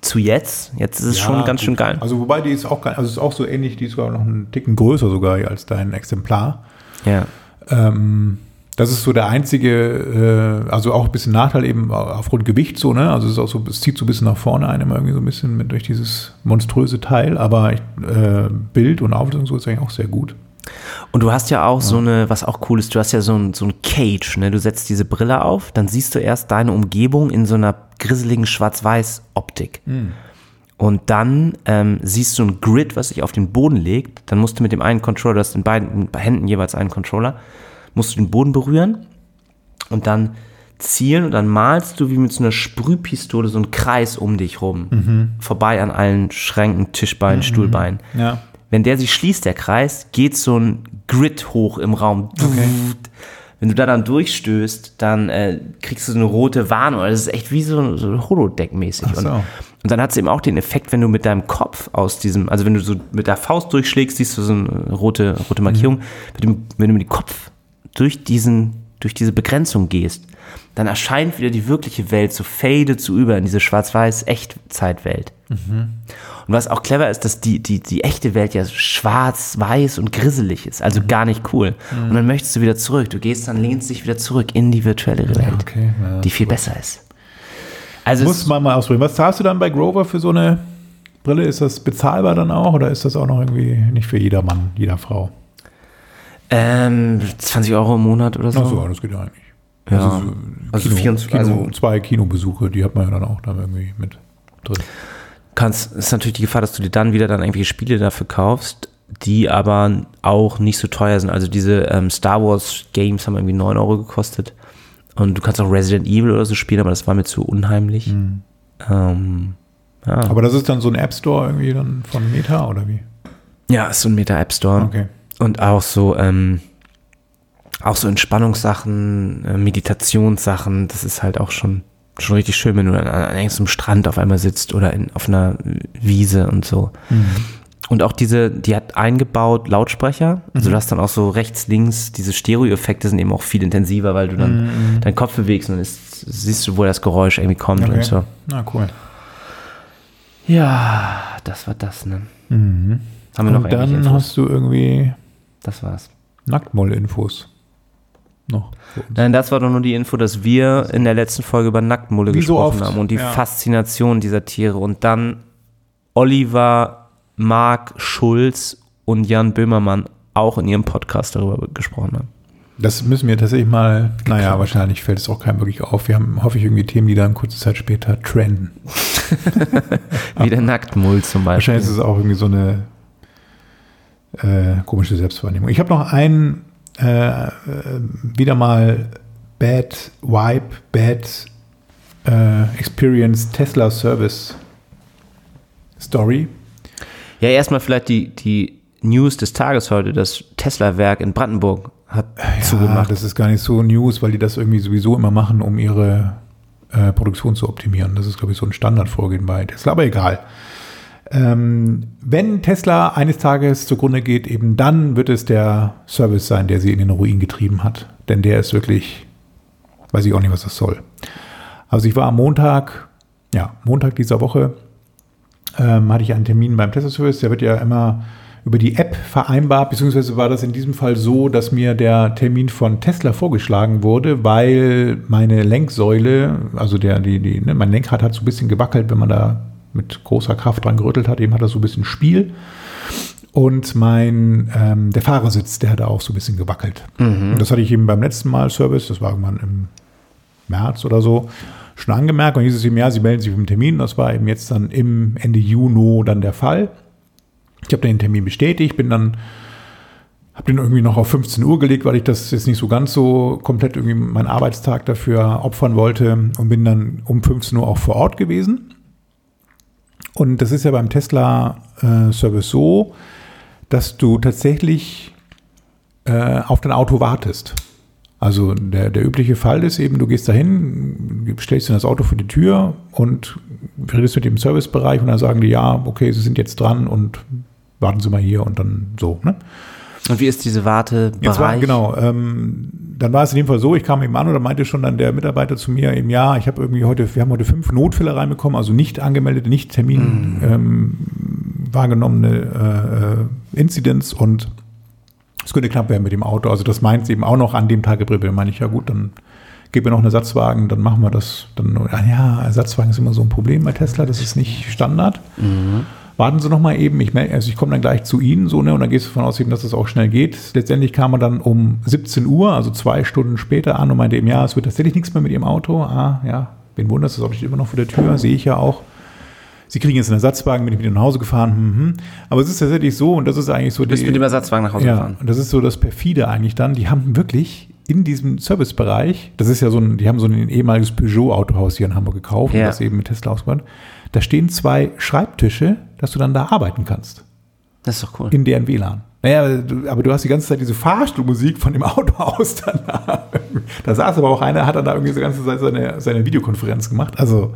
Speaker 3: zu jetzt, jetzt ist es ja, schon ganz gut. schön geil.
Speaker 2: Also wobei die ist auch, also ist auch so ähnlich, die ist sogar noch einen Ticken größer sogar als dein Exemplar.
Speaker 3: Ja.
Speaker 2: Ähm, das ist so der einzige, äh, also auch ein bisschen Nachteil eben aufgrund Gewicht so, ne? Also es ist auch so, es zieht so ein bisschen nach vorne ein, immer irgendwie so ein bisschen mit durch dieses monströse Teil, aber äh, Bild und Auflösung so ist eigentlich auch sehr gut.
Speaker 3: Und du hast ja auch ja. so eine, was auch cool ist, du hast ja so ein, so ein Cage, ne? Du setzt diese Brille auf, dann siehst du erst deine Umgebung in so einer grisseligen Schwarz-Weiß-Optik. Mhm. Und dann ähm, siehst du ein Grid, was sich auf den Boden legt. Dann musst du mit dem einen Controller, du hast in beiden Händen jeweils einen Controller, musst du den Boden berühren und dann zielen und dann malst du wie mit so einer Sprühpistole so einen Kreis um dich rum. Mhm. Vorbei an allen Schränken, Tischbeinen, mhm. Stuhlbeinen. Ja. Wenn der sich schließt, der Kreis, geht so ein Grid hoch im Raum. Okay. Wenn du da dann durchstößt, dann äh, kriegst du so eine rote Warnung. Das ist echt wie so, so Holodeck-mäßig. So. Und, und, dann hat es eben auch den Effekt, wenn du mit deinem Kopf aus diesem, also wenn du so mit der Faust durchschlägst, siehst du so eine rote, rote Markierung. Mhm. Wenn, du, wenn du mit dem Kopf durch, diesen, durch diese Begrenzung gehst, dann erscheint wieder die wirkliche Welt, so fadet so über in diese schwarz-weiß-Echtzeitwelt. Mhm. Und was auch clever ist, dass die, die, die echte Welt ja schwarz, weiß und grisselig ist, also mhm. gar nicht cool. Mhm. Und dann möchtest du wieder zurück. Du gehst dann, lehnst dich wieder zurück in die virtuelle Welt, okay, ja, die viel cool. besser ist.
Speaker 2: Also Muss man mal ausprobieren. Was zahlst du dann bei Grover für so eine Brille? Ist das bezahlbar dann auch oder ist das auch noch irgendwie nicht für jeder Mann, jeder Frau?
Speaker 3: Ähm, 20 Euro im Monat oder so.
Speaker 2: Ach so, das geht ja eigentlich.
Speaker 3: Ja, also, so also, Kino, 24,
Speaker 2: Kino, also zwei Kinobesuche, die hat man ja dann auch da irgendwie mit drin
Speaker 3: kannst, ist natürlich die Gefahr, dass du dir dann wieder dann irgendwelche Spiele dafür kaufst, die aber auch nicht so teuer sind. Also diese ähm, Star Wars Games haben irgendwie 9 Euro gekostet. Und du kannst auch Resident Evil oder so spielen, aber das war mir zu unheimlich. Mhm. Ähm,
Speaker 2: ja. Aber das ist dann so ein App Store irgendwie dann von Meta oder wie?
Speaker 3: Ja, ist so ein Meta App Store. Okay. Und auch so, ähm, auch so Entspannungssachen, äh, Meditationssachen, das ist halt auch schon schon richtig schön, wenn du an, an irgendeinem Strand auf einmal sitzt oder in, auf einer Wiese und so. Mhm. Und auch diese, die hat eingebaut Lautsprecher. Also mhm. du hast dann auch so rechts, links, diese Stereo-Effekte sind eben auch viel intensiver, weil du dann mhm. deinen Kopf bewegst und dann ist, siehst du, wo das Geräusch irgendwie kommt okay. und so.
Speaker 2: Na, cool.
Speaker 3: Ja, das war das, ne?
Speaker 2: Mhm. Haben wir und noch dann hast du irgendwie.
Speaker 3: Das war's.
Speaker 2: Nacktmoll-Infos
Speaker 3: noch. Nein, das war doch nur die Info, dass wir in der letzten Folge über Nacktmulle Wie gesprochen so haben und die ja. Faszination dieser Tiere. Und dann Oliver, Marc Schulz und Jan Böhmermann auch in ihrem Podcast darüber gesprochen haben.
Speaker 2: Das müssen wir tatsächlich mal, naja, wahrscheinlich fällt es auch keinem wirklich auf. Wir haben, hoffe ich, irgendwie Themen, die dann kurze Zeit später trenden. [LAUGHS]
Speaker 3: Wie der Nacktmull zum Beispiel.
Speaker 2: Wahrscheinlich ist es auch irgendwie so eine äh, komische Selbstwahrnehmung. Ich habe noch einen äh, wieder mal Bad Vibe, Bad äh, Experience Tesla Service Story.
Speaker 3: Ja, erstmal vielleicht die, die News des Tages heute. Das Tesla-Werk in Brandenburg hat ja, zugemacht.
Speaker 2: Das ist gar nicht so News, weil die das irgendwie sowieso immer machen, um ihre äh, Produktion zu optimieren. Das ist, glaube ich, so ein Standardvorgehen bei Tesla, aber egal. Ähm, wenn Tesla eines Tages zugrunde geht, eben dann wird es der Service sein, der sie in den Ruin getrieben hat. Denn der ist wirklich, weiß ich auch nicht, was das soll. Also ich war am Montag, ja, Montag dieser Woche, ähm, hatte ich einen Termin beim Tesla Service. Der wird ja immer über die App vereinbart, beziehungsweise war das in diesem Fall so, dass mir der Termin von Tesla vorgeschlagen wurde, weil meine Lenksäule, also der, die, die, ne, mein Lenkrad hat so ein bisschen gewackelt, wenn man da mit großer Kraft dran gerüttelt hat. Eben hat er so ein bisschen Spiel. Und mein, ähm, der Fahrersitz, der hat auch so ein bisschen gewackelt. Mhm. Und das hatte ich eben beim letzten Mal Service, das war irgendwann im März oder so, schon angemerkt. Und hieß es ihm, ja, Sie melden sich für den Termin. Das war eben jetzt dann im Ende Juni dann der Fall. Ich habe den Termin bestätigt, bin dann, habe den irgendwie noch auf 15 Uhr gelegt, weil ich das jetzt nicht so ganz so komplett irgendwie meinen Arbeitstag dafür opfern wollte und bin dann um 15 Uhr auch vor Ort gewesen. Und das ist ja beim Tesla-Service äh, so, dass du tatsächlich äh, auf dein Auto wartest. Also der, der übliche Fall ist eben, du gehst dahin, stellst dir das Auto vor die Tür und redest mit dem Servicebereich und dann sagen die, ja, okay, sie sind jetzt dran und warten Sie mal hier und dann so. Ne?
Speaker 3: Und wie ist diese Wartebereich?
Speaker 2: Jetzt war, genau, ähm, dann war es in dem Fall so, ich kam eben an und da meinte schon dann der Mitarbeiter zu mir eben, ja, ich habe irgendwie heute, wir haben heute fünf Notfälle reinbekommen, also nicht angemeldete, nicht Termin mm. ähm, wahrgenommene äh, Inzidenz und es könnte knapp werden mit dem Auto. Also das meint eben auch noch an dem Tag April. meine ich, ja gut, dann geben wir noch einen Ersatzwagen, dann machen wir das. Dann, ja, Ersatzwagen ist immer so ein Problem bei Tesla, das ist nicht Standard. Mhm warten Sie noch mal eben, ich, also ich komme dann gleich zu Ihnen, so, ne, und dann gehst du davon aus, dass es auch schnell geht. Letztendlich kam er dann um 17 Uhr, also zwei Stunden später an und meinte eben, ja, es wird tatsächlich nichts mehr mit Ihrem Auto. Ah, ja, wen wundert es, ob ich immer noch vor der Tür, sehe ich ja auch. Sie kriegen jetzt einen Ersatzwagen, bin ich mit nach Hause gefahren. Hm, hm. Aber es ist tatsächlich so, und das ist eigentlich so.
Speaker 3: Du bist die, mit dem Ersatzwagen nach Hause
Speaker 2: ja,
Speaker 3: gefahren.
Speaker 2: Und das ist so das perfide eigentlich dann. Die haben wirklich in diesem Servicebereich, das ist ja so ein, die haben so ein ehemaliges Peugeot-Autohaus hier in Hamburg gekauft, ja. das eben mit Tesla ausgebaut. Da stehen zwei Schreibtische, dass du dann da arbeiten kannst.
Speaker 3: Das ist doch cool.
Speaker 2: In deren WLAN. Naja, aber du hast die ganze Zeit diese Fahrstuhlmusik von dem [LAUGHS] Auto aus dann da. Da saß aber auch einer, hat dann da irgendwie die ganze Zeit seine, seine Videokonferenz gemacht. Also,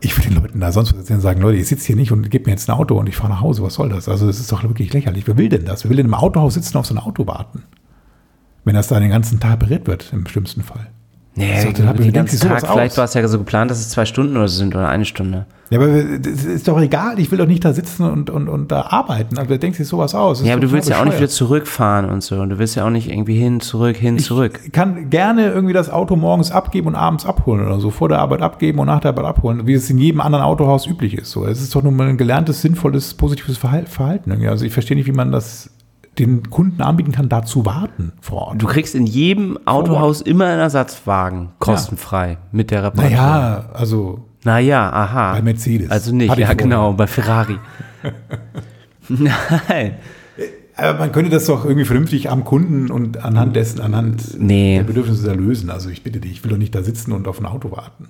Speaker 2: ich würde den Leuten da sonst was erzählen sagen, Leute, ich sitze hier nicht und gebe mir jetzt ein Auto und ich fahre nach Hause, was soll das? Also, das ist doch wirklich lächerlich. Wer will denn das? Wer will denn im Autohaus sitzen und auf so ein Auto warten? Wenn das da den ganzen Tag berät wird, im schlimmsten Fall.
Speaker 3: Nee, so, dann den ganzen Tag, vielleicht war es ja so geplant, dass es zwei Stunden oder so sind oder eine Stunde.
Speaker 2: Ja, aber das ist doch egal, ich will doch nicht da sitzen und, und, und da arbeiten. Also denkt sich sowas aus.
Speaker 3: Ja, aber du willst ja auch nicht wieder zurückfahren und so. Und du willst ja auch nicht irgendwie hin, zurück, hin,
Speaker 2: ich
Speaker 3: zurück.
Speaker 2: Ich kann gerne irgendwie das Auto morgens abgeben und abends abholen oder so. Vor der Arbeit abgeben und nach der Arbeit abholen, wie es in jedem anderen Autohaus üblich ist. So, es ist doch nur mal ein gelerntes, sinnvolles, positives Verhalten. Also ich verstehe nicht, wie man das den Kunden anbieten kann, da zu warten vor Ort.
Speaker 3: Du kriegst in jedem Autohaus immer einen Ersatzwagen, kostenfrei, ja. mit der
Speaker 2: Reparatur. Naja, also.
Speaker 3: Naja, aha.
Speaker 2: Bei Mercedes.
Speaker 3: Also nicht, ja genau, bei Ferrari. [LAUGHS] Nein.
Speaker 2: Aber man könnte das doch irgendwie vernünftig am Kunden und anhand dessen, anhand
Speaker 3: nee.
Speaker 2: der Bedürfnisse lösen. Also ich bitte dich, ich will doch nicht da sitzen und auf ein Auto warten.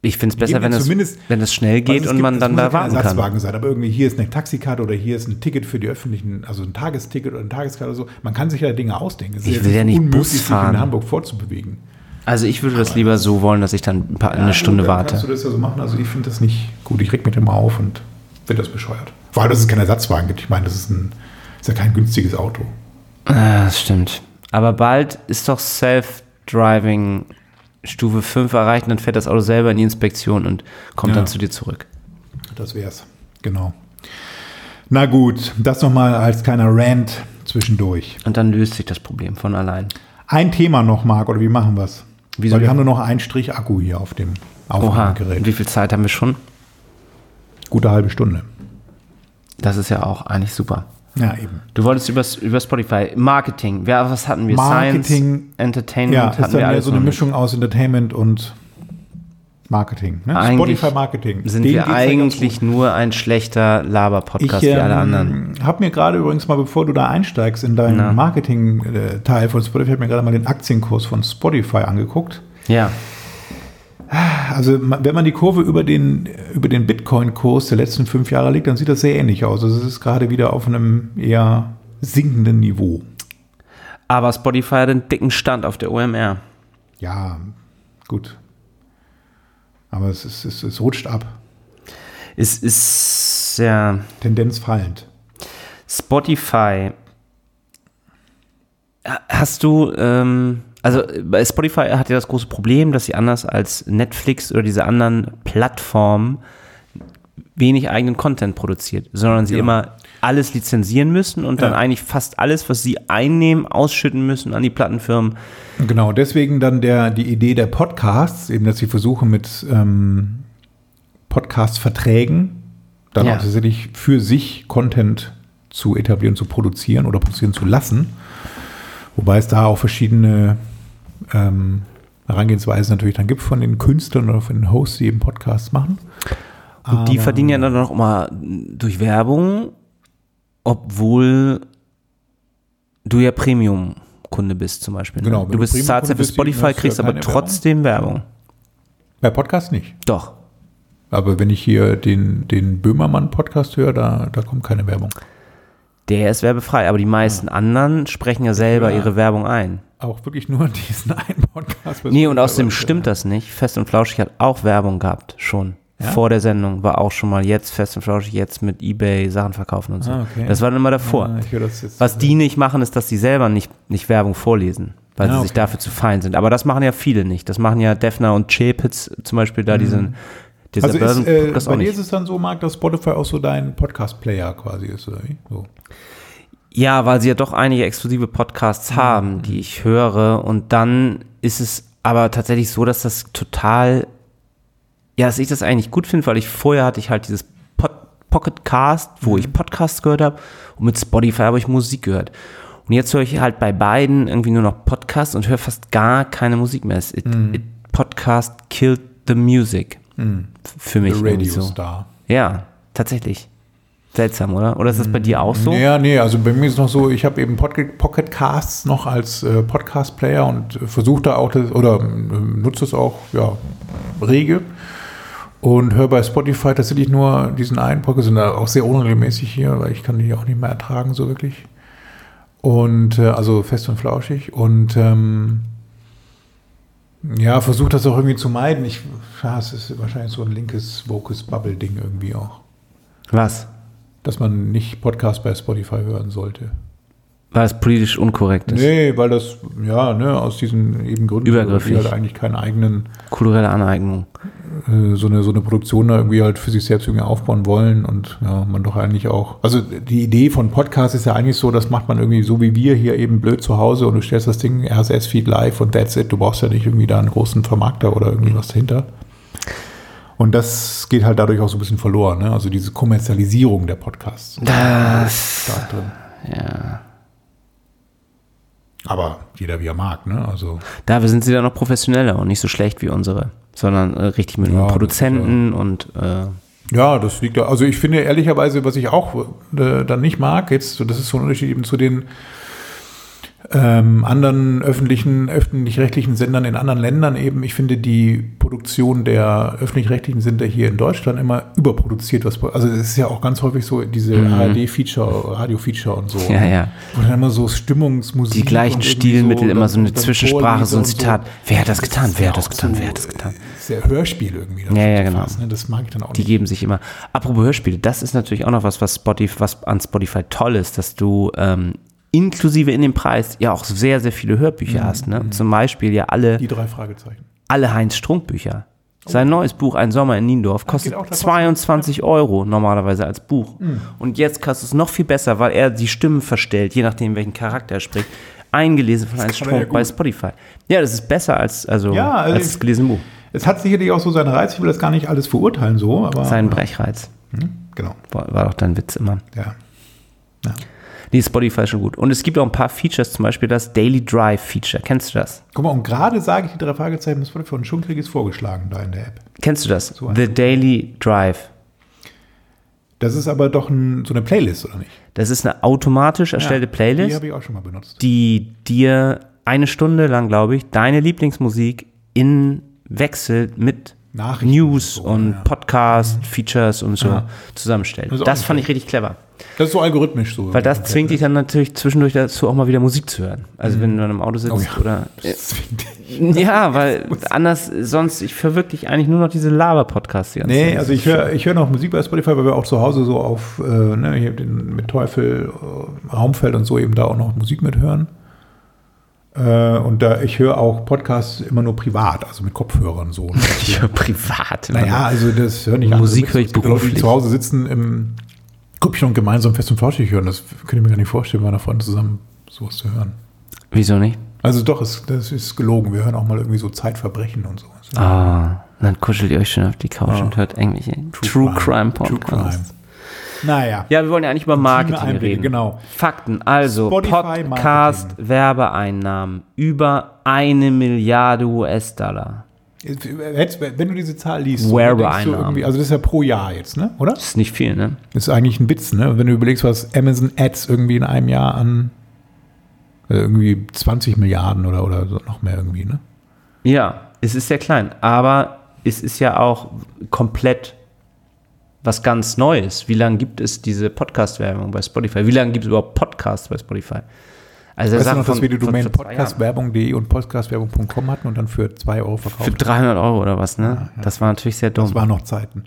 Speaker 3: Ich finde es besser, wenn es, wenn es schnell geht es und man dann da warten
Speaker 2: Ersatzwagen
Speaker 3: kann.
Speaker 2: Sein, aber irgendwie hier ist eine Taxikarte oder hier ist ein Ticket für die öffentlichen, also ein Tagesticket oder eine Tageskarte oder so. Man kann sich ja Dinge ausdenken.
Speaker 3: Es ich will ja nicht unmöglich, Bus fahren.
Speaker 2: sich in Hamburg vorzubewegen.
Speaker 3: Also ich würde das lieber so wollen, dass ich dann ein paar, ja, eine Stunde
Speaker 2: gut,
Speaker 3: warte.
Speaker 2: Kannst du das ja so machen? Also ich finde das nicht gut. Ich reg mich immer auf und finde das bescheuert. Vor allem, dass es keinen Ersatzwagen gibt. Ich meine, das ist, ein, ist ja kein günstiges Auto.
Speaker 3: Ah, das stimmt. Aber bald ist doch Self-Driving Stufe 5 erreicht dann fährt das Auto selber in die Inspektion und kommt ja. dann zu dir zurück.
Speaker 2: Das wär's, genau. Na gut, das nochmal als kleiner Rant zwischendurch.
Speaker 3: Und dann löst sich das Problem von allein.
Speaker 2: Ein Thema noch, Marc, oder wie machen wir es? Weil wir haben nur noch einen Strich Akku hier auf dem
Speaker 3: Aufnahmegerät. Wie viel Zeit haben wir schon?
Speaker 2: Gute halbe Stunde.
Speaker 3: Das ist ja auch eigentlich super.
Speaker 2: Ja, eben.
Speaker 3: Du wolltest über, über Spotify. Marketing. Wer, was hatten wir?
Speaker 2: Marketing.
Speaker 3: Science, Entertainment.
Speaker 2: Ja, ist dann ja so eine Mischung aus Entertainment und Marketing.
Speaker 3: Ne? Spotify Marketing. Sind Den wir eigentlich nur ein schlechter Laber-Podcast wie alle ähm, anderen?
Speaker 2: Ich habe mir gerade übrigens mal, bevor du da einsteigst in deinen Marketing-Teil von Spotify, habe mir gerade mal den Aktienkurs von Spotify angeguckt.
Speaker 3: Ja.
Speaker 2: Also wenn man die Kurve über den, über den Bitcoin-Kurs der letzten fünf Jahre legt, dann sieht das sehr ähnlich aus. Also es ist gerade wieder auf einem eher sinkenden Niveau.
Speaker 3: Aber Spotify hat einen dicken Stand auf der OMR.
Speaker 2: Ja, gut. Aber es, ist, es, es rutscht ab.
Speaker 3: Es ist ja.
Speaker 2: Tendenz fallend.
Speaker 3: Spotify. Hast du ähm, also bei Spotify hat ja das große Problem, dass sie anders als Netflix oder diese anderen Plattformen wenig eigenen Content produziert, sondern sie genau. immer alles lizenzieren müssen und dann eigentlich fast alles, was sie einnehmen, ausschütten müssen an die Plattenfirmen.
Speaker 2: Genau, deswegen dann der, die Idee der Podcasts, eben, dass sie versuchen mit ähm, Podcast-Verträgen dann ja. auch tatsächlich für sich Content zu etablieren, zu produzieren oder produzieren zu lassen. Wobei es da auch verschiedene ähm, Herangehensweisen natürlich dann gibt von den Künstlern oder von den Hosts, die eben Podcasts machen.
Speaker 3: Und die verdienen ja dann noch mal durch Werbung, obwohl du ja Premium-Kunde bist zum Beispiel. Ne?
Speaker 2: Genau.
Speaker 3: Du bist zahlst für Spotify, kriegst aber trotzdem Werbung. Werbung.
Speaker 2: Bei Podcasts nicht.
Speaker 3: Doch.
Speaker 2: Aber wenn ich hier den, den Böhmermann-Podcast höre, da, da kommt keine Werbung.
Speaker 3: Der ist werbefrei, aber die meisten ja. anderen sprechen ja selber ja. ihre Werbung ein.
Speaker 2: Auch wirklich nur [LAUGHS] diesen einen Podcast.
Speaker 3: Nee, und außerdem stimmt das nicht. Fest und Flauschig hat auch Werbung gehabt, schon. Ja? Vor der Sendung war auch schon mal jetzt Fest und Flauschig, jetzt mit Ebay Sachen verkaufen und so. Ah, okay. Das war dann immer davor. Ah, Was die nicht machen, ist, dass sie selber nicht, nicht Werbung vorlesen, weil ah, sie okay. sich dafür zu fein sind. Aber das machen ja viele nicht. Das machen ja Defner und Chapitz zum Beispiel da mhm. diesen
Speaker 2: dieser also ist, äh, bei dir ist es dann so, Marc, dass Spotify auch so dein Podcast-Player quasi ist, oder wie? So.
Speaker 3: Ja, weil sie ja doch einige exklusive Podcasts mhm. haben, die ich höre. Und dann ist es aber tatsächlich so, dass das total, ja, dass ich das eigentlich gut finde, weil ich vorher hatte ich halt dieses Pod Pocket Cast, wo mhm. ich Podcasts gehört habe und mit Spotify habe ich Musik gehört. Und jetzt höre ich halt bei beiden irgendwie nur noch Podcasts und höre fast gar keine Musik mehr. It, mhm. it Podcast killed the music. Mhm. Für mich.
Speaker 2: Der Radio so. Star.
Speaker 3: Ja, tatsächlich. Seltsam, oder? Oder ist das bei dir auch so?
Speaker 2: Ja, nee, also bei mir ist es noch so, ich habe eben Pocket, Casts noch als äh, Podcast-Player und äh, versuche da auch, das, oder äh, nutze es auch, ja, rege. Und höre bei Spotify tatsächlich nur diesen einen Podcast, sind da auch sehr unregelmäßig hier, weil ich kann die auch nicht mehr ertragen, so wirklich. Und, äh, also fest und flauschig. Und, ähm, ja, versuche das auch irgendwie zu meiden. Ich, ja, es ist wahrscheinlich so ein linkes Vocus Bubble Ding irgendwie auch.
Speaker 3: Was?
Speaker 2: dass man nicht Podcast bei Spotify hören sollte.
Speaker 3: Weil es politisch unkorrekt ist.
Speaker 2: Nee, weil das, ja, ne, aus diesen eben Gründen,
Speaker 3: Übergriffig.
Speaker 2: die halt eigentlich keinen eigenen.
Speaker 3: Kulturelle Aneignung.
Speaker 2: Äh, so, eine, so eine Produktion da irgendwie halt für sich selbst irgendwie aufbauen wollen und ja, man doch eigentlich auch. Also die Idee von Podcast ist ja eigentlich so, das macht man irgendwie so wie wir hier eben blöd zu Hause und du stellst das Ding RSS-Feed live und that's it. Du brauchst ja nicht irgendwie da einen großen Vermarkter oder irgendwie was dahinter. Und das geht halt dadurch auch so ein bisschen verloren, ne? Also diese Kommerzialisierung der Podcasts.
Speaker 3: Das. Da drin. Ja.
Speaker 2: Aber jeder wie er mag, ne? Also.
Speaker 3: Dafür sind sie dann noch professioneller und nicht so schlecht wie unsere, sondern äh, richtig mit ja, Produzenten und. Äh,
Speaker 2: ja, das liegt da. Also ich finde ehrlicherweise, was ich auch äh, dann nicht mag, jetzt, das ist so ein Unterschied eben zu den ähm, anderen öffentlichen, öffentlich-rechtlichen Sendern in anderen Ländern eben. Ich finde die Produktion der öffentlich-rechtlichen Sender hier in Deutschland immer überproduziert. Was, also es ist ja auch ganz häufig so diese mhm. ARD-Feature, Radio-Feature und so.
Speaker 3: Ja, ja.
Speaker 2: Wo dann immer so Stimmungsmusik.
Speaker 3: Die gleichen Stilmittel, so, immer so eine Zwischensprache, so ein Zitat. So. Wer hat das getan? Wer hat das getan? Wer hat das getan?
Speaker 2: Sehr Hörspiel irgendwie.
Speaker 3: Ja, ja, genau.
Speaker 2: Fast, ne? Das mag ich dann auch
Speaker 3: Die nicht. geben sich immer. Apropos Hörspiele, das ist natürlich auch noch was, was Spotify, was an Spotify toll ist, dass du ähm, inklusive in dem Preis ja auch sehr, sehr viele Hörbücher mhm. hast. Ne? Mhm. Zum Beispiel ja alle.
Speaker 2: Die drei Fragezeichen.
Speaker 3: Alle Heinz Strunk Bücher. Sein neues Buch, Ein Sommer in Niendorf, kostet 22 Euro normalerweise als Buch. Mhm. Und jetzt kostet es noch viel besser, weil er die Stimmen verstellt, je nachdem, welchen Charakter er spricht. Eingelesen von Heinz Strunk ja bei Spotify. Ja, das ist besser als, also, ja, also als das gelesene Buch.
Speaker 2: Es hat sicherlich auch so seinen Reiz, ich will das gar nicht alles verurteilen so, aber.
Speaker 3: Sein Brechreiz.
Speaker 2: Hm, genau.
Speaker 3: War, war doch dein Witz immer.
Speaker 2: Ja. ja.
Speaker 3: Nee, Spotify ist schon gut. Und es gibt auch ein paar Features, zum Beispiel das Daily Drive Feature. Kennst du das?
Speaker 2: Guck mal, und gerade sage ich die drei Fragezeichen mit Spotify und schon kriege ich es vorgeschlagen da in der App.
Speaker 3: Kennst du das? So The Daily Drive.
Speaker 2: Das ist aber doch ein, so eine Playlist, oder nicht?
Speaker 3: Das ist eine automatisch erstellte ja, Playlist.
Speaker 2: Die habe ich auch schon mal benutzt.
Speaker 3: Die dir eine Stunde lang, glaube ich, deine Lieblingsmusik in Wechsel mit News und, so, und ja. Podcast, mhm. Features und so ja. zusammenstellt. Das, das fand ich richtig clever.
Speaker 2: Das ist so algorithmisch so.
Speaker 3: Weil das zwingt dich dann natürlich zwischendurch dazu, auch mal wieder Musik zu hören. Also mhm. wenn du dann im Auto sitzt oh ja. oder. Das zwingt dich. [LAUGHS] Ja, weil anders, sonst, ich verwirklich eigentlich nur noch diese Laber-Podcasts
Speaker 2: die Nee, Zeit. also ich höre ich hör noch Musik bei Spotify, weil wir auch zu Hause so auf, äh, ne, hier den, mit Teufel, äh, Raumfeld und so eben da auch noch Musik mithören. Äh, und da, ich höre auch Podcasts immer nur privat, also mit Kopfhörern so. [LAUGHS]
Speaker 3: ich höre privat.
Speaker 2: Naja, also das höre ich
Speaker 3: Musik höre ich beruflich.
Speaker 2: Leute, die zu Hause sitzen im Grüppchen und gemeinsam fest und flauschig hören. Das könnte ich mir gar nicht vorstellen, bei einer Freundin zusammen sowas zu hören.
Speaker 3: Wieso nicht?
Speaker 2: Also doch, es, das ist gelogen. Wir hören auch mal irgendwie so Zeitverbrechen und sowas.
Speaker 3: Ah, dann kuschelt ihr euch schon auf die Couch ja. und hört irgendwelche True, True Crime, Crime Podcasts. True Crime.
Speaker 2: Naja.
Speaker 3: Ja, wir wollen ja eigentlich über Marketing reden.
Speaker 2: Genau.
Speaker 3: Fakten. Also, Podcast-Werbeeinnahmen über eine Milliarde US-Dollar.
Speaker 2: Wenn du diese Zahl liest,
Speaker 3: Werbeeinnahmen.
Speaker 2: also das ist ja pro Jahr jetzt, ne? oder?
Speaker 3: Das ist nicht viel, ne?
Speaker 2: Das ist eigentlich ein Witz, ne? Wenn du überlegst, was Amazon Ads irgendwie in einem Jahr an äh, irgendwie 20 Milliarden oder, oder noch mehr irgendwie, ne?
Speaker 3: Ja, es ist sehr klein, aber es ist ja auch komplett was ganz Neues. Wie lange gibt es diese Podcast-Werbung bei Spotify? Wie lange gibt es überhaupt Podcasts bei Spotify?
Speaker 2: Also weißt du noch, dass wir die Domain podcastwerbung.de und podcastwerbung.com hatten und dann für 2 Euro verkauft
Speaker 3: Für 300 Euro oder was, ne? Ja, ja. Das war natürlich sehr dumm.
Speaker 2: Das waren noch Zeiten.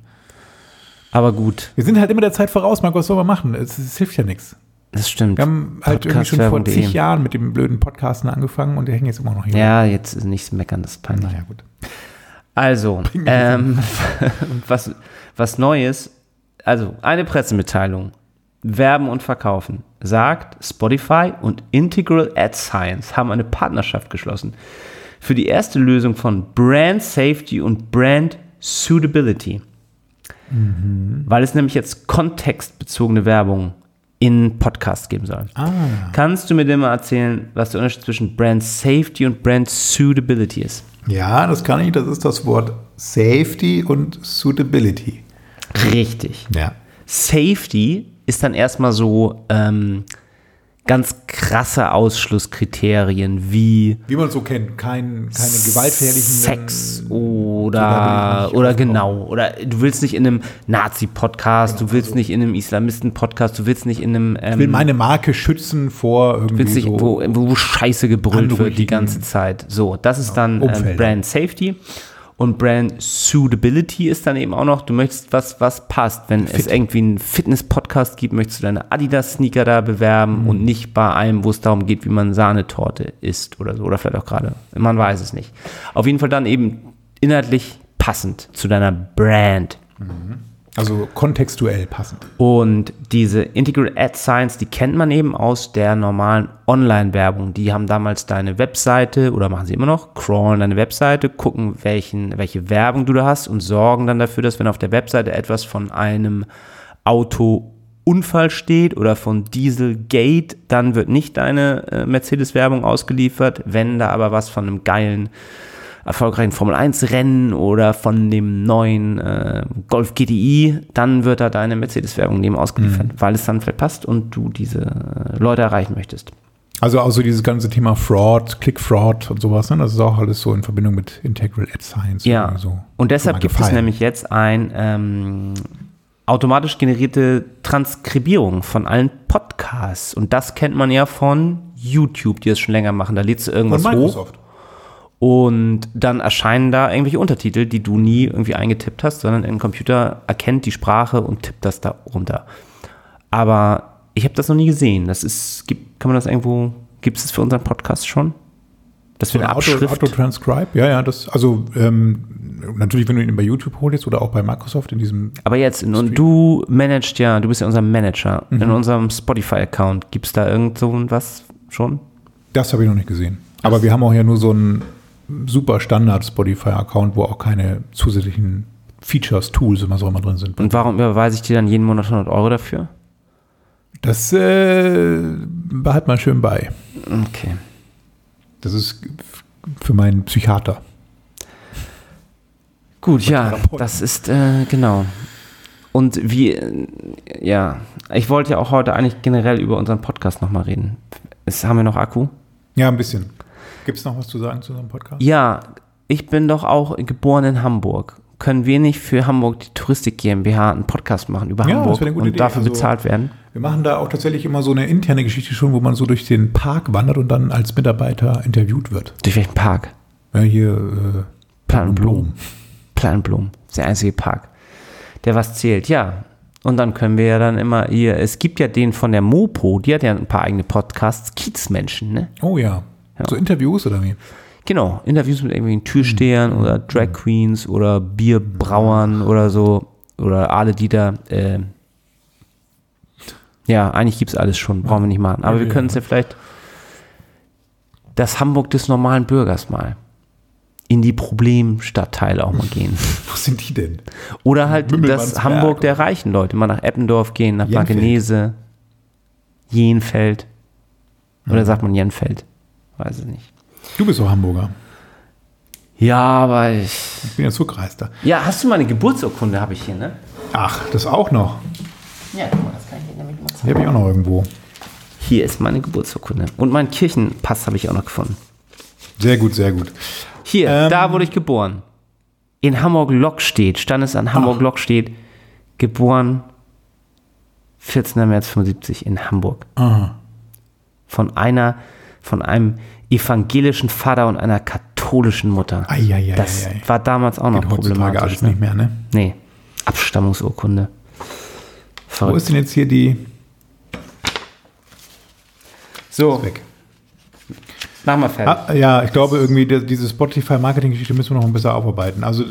Speaker 3: Aber gut.
Speaker 2: Wir sind halt immer der Zeit voraus, Marco, was soll man machen? Es, es hilft ja nichts.
Speaker 3: Das stimmt.
Speaker 2: Wir haben halt irgendwie schon vor zig Jahren mit dem blöden Podcasten angefangen und der hängt jetzt immer noch hier.
Speaker 3: Ja, jetzt ist nichts meckern, das ist peinlich.
Speaker 2: Naja, gut.
Speaker 3: Also, [LAUGHS] ähm, [LAUGHS] was, was Neues, also eine Pressemitteilung, Werben und Verkaufen, sagt Spotify und Integral Ad Science haben eine Partnerschaft geschlossen für die erste Lösung von Brand Safety und Brand Suitability. Mhm. Weil es nämlich jetzt kontextbezogene Werbung in Podcasts geben soll. Ah. Kannst du mir denn mal erzählen, was der Unterschied zwischen Brand Safety und Brand Suitability ist?
Speaker 2: Ja, das kann ich. Das ist das Wort Safety und Suitability.
Speaker 3: Richtig.
Speaker 2: Ja.
Speaker 3: Safety ist dann erstmal so ähm, ganz krasse Ausschlusskriterien wie
Speaker 2: wie man so kennt, kein, keine gewaltfährlichen
Speaker 3: Sex oder oder genau. Oder du willst nicht in einem Nazi-Podcast, genau, du willst also nicht in einem Islamisten-Podcast, du willst nicht in einem
Speaker 2: ähm, ich will ähm, meine Marke schützen vor irgendwie
Speaker 3: willst nicht, so wo, wo Scheiße gebrüllt wird die ganze Zeit. So, das ist dann ähm, Brand Safety. Und Brand Suitability ist dann eben auch noch, du möchtest was, was passt. Wenn Fit. es irgendwie einen Fitness-Podcast gibt, möchtest du deine Adidas-Sneaker da bewerben mhm. und nicht bei einem, wo es darum geht, wie man Sahnetorte isst oder so. Oder vielleicht auch gerade. Man weiß es nicht. Auf jeden Fall dann eben inhaltlich passend zu deiner Brand.
Speaker 2: Mhm. Also kontextuell passend.
Speaker 3: Und diese Integral Ad Science, die kennt man eben aus der normalen Online-Werbung. Die haben damals deine Webseite oder machen sie immer noch, crawlen deine Webseite, gucken, welchen, welche Werbung du da hast und sorgen dann dafür, dass wenn auf der Webseite etwas von einem Autounfall steht oder von Dieselgate, dann wird nicht deine äh, Mercedes-Werbung ausgeliefert. Wenn da aber was von einem geilen erfolgreichen Formel 1 Rennen oder von dem neuen äh, Golf GTI, dann wird da deine Mercedes-Werbung neben ausgeliefert, mhm. weil es dann vielleicht passt und du diese äh, Leute erreichen möchtest.
Speaker 2: Also auch so dieses ganze Thema Fraud, Click-Fraud und sowas, ne? das ist auch alles so in Verbindung mit Integral Ad Science.
Speaker 3: Ja,
Speaker 2: so
Speaker 3: und deshalb gibt es nämlich jetzt ein ähm, automatisch generierte Transkribierung von allen Podcasts. Und das kennt man ja von YouTube, die es schon länger machen. Da lädst du irgendwas hoch. Und dann erscheinen da irgendwelche Untertitel, die du nie irgendwie eingetippt hast, sondern ein Computer erkennt die Sprache und tippt das da runter. Aber ich habe das noch nie gesehen. Das ist, gibt, kann man das irgendwo, gibt es das für unseren Podcast schon?
Speaker 2: Das wird so eine Abschrift. Auto, Transcribe, ja, ja, das, also ähm, natürlich, wenn du ihn bei YouTube holst oder auch bei Microsoft in diesem.
Speaker 3: Aber jetzt, Stream. und du managst ja, du bist ja unser Manager. Mhm. In unserem Spotify-Account, gibt es da irgend so was schon?
Speaker 2: Das habe ich noch nicht gesehen. Aber wir haben auch ja nur so ein super Standard Spotify-Account, wo auch keine zusätzlichen Features, Tools immer so immer drin sind.
Speaker 3: Und warum überweise ich dir dann jeden Monat 100 Euro dafür?
Speaker 2: Das äh, behalt mal schön bei.
Speaker 3: Okay.
Speaker 2: Das ist für meinen Psychiater.
Speaker 3: Gut, ja, das ist äh, genau. Und wie, äh, ja, ich wollte ja auch heute eigentlich generell über unseren Podcast nochmal reden. Ist, haben wir noch Akku?
Speaker 2: Ja, ein bisschen. Gibt es noch was zu sagen zu unserem Podcast?
Speaker 3: Ja, ich bin doch auch geboren in Hamburg. Können wir nicht für Hamburg die Touristik GmbH einen Podcast machen über ja, Hamburg und Idee. dafür also, bezahlt werden?
Speaker 2: Wir machen da auch tatsächlich immer so eine interne Geschichte schon, wo man so durch den Park wandert und dann als Mitarbeiter interviewt wird.
Speaker 3: Durch welchen Park?
Speaker 2: Ja, hier äh,
Speaker 3: Planenblum. Planenblum, ist der einzige Park, der was zählt. Ja, und dann können wir ja dann immer hier, es gibt ja den von der Mopo, die hat ja ein paar eigene Podcasts, Kiezmenschen, ne?
Speaker 2: Oh ja. Ja. So Interviews oder wie?
Speaker 3: Genau, Interviews mit irgendwelchen Türstehern mhm. oder Drag mhm. Queens oder Bierbrauern oder so. Oder alle, die da. Äh, ja, eigentlich gibt es alles schon, brauchen wir nicht machen. Aber ja, wir können es ja vielleicht das Hamburg des normalen Bürgers mal in die Problemstadtteile auch mal gehen. [LAUGHS]
Speaker 2: Wo sind die denn?
Speaker 3: Oder halt das Hamburg der reichen Leute, mal nach Eppendorf gehen, nach Blankenese, Jenfeld. Oder mhm. sagt man Jenfeld? Weiß ich nicht.
Speaker 2: Du bist doch Hamburger.
Speaker 3: Ja, aber ich.
Speaker 2: Ich bin ja Zugreister.
Speaker 3: Ja, hast du meine Geburtsurkunde, habe ich hier, ne?
Speaker 2: Ach, das auch noch.
Speaker 3: Ja, guck mal, das kann ich dir nämlich
Speaker 2: mal zeigen. Die habe ich auch noch irgendwo.
Speaker 3: Hier ist meine Geburtsurkunde. Und mein Kirchenpass habe ich auch noch gefunden.
Speaker 2: Sehr gut, sehr gut.
Speaker 3: Hier, ähm, da wurde ich geboren. In Hamburg-Lockstedt, stand es an Hamburg-Lockstedt, geboren 14. März 75 in Hamburg.
Speaker 2: Aha.
Speaker 3: Von einer von einem evangelischen Vater und einer katholischen Mutter.
Speaker 2: Ei, ei, ei,
Speaker 3: das war damals auch noch Geht problematisch.
Speaker 2: alles ne? nicht mehr, ne?
Speaker 3: Nee. Abstammungsurkunde.
Speaker 2: Verrückt. Wo ist denn jetzt hier die?
Speaker 3: So. weg. Mach mal fertig.
Speaker 2: Ah, ja, ich glaube irgendwie, diese Spotify-Marketing-Geschichte müssen wir noch ein bisschen aufarbeiten. Also.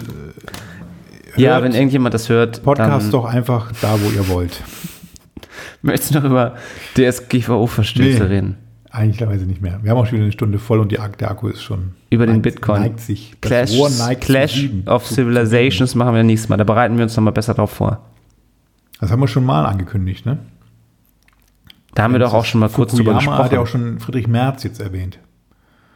Speaker 3: Ja, wenn irgendjemand das hört.
Speaker 2: Podcast doch einfach da, wo ihr wollt. [LAUGHS]
Speaker 3: Möchtest du noch über DSGVO-Verstöße nee. reden?
Speaker 2: Eigentlich nicht mehr. Wir haben auch schon wieder eine Stunde voll und die, der Akku ist schon.
Speaker 3: Über den Bitcoin.
Speaker 2: Neigt sich.
Speaker 3: Clash, neigt Clash of Civilizations machen wir nächstes Mal. Da bereiten wir uns nochmal besser drauf vor.
Speaker 2: Das haben wir schon mal angekündigt, ne?
Speaker 3: Da haben wir doch auch schon mal kurz drüber gesprochen.
Speaker 2: hat ja auch schon Friedrich Merz jetzt erwähnt.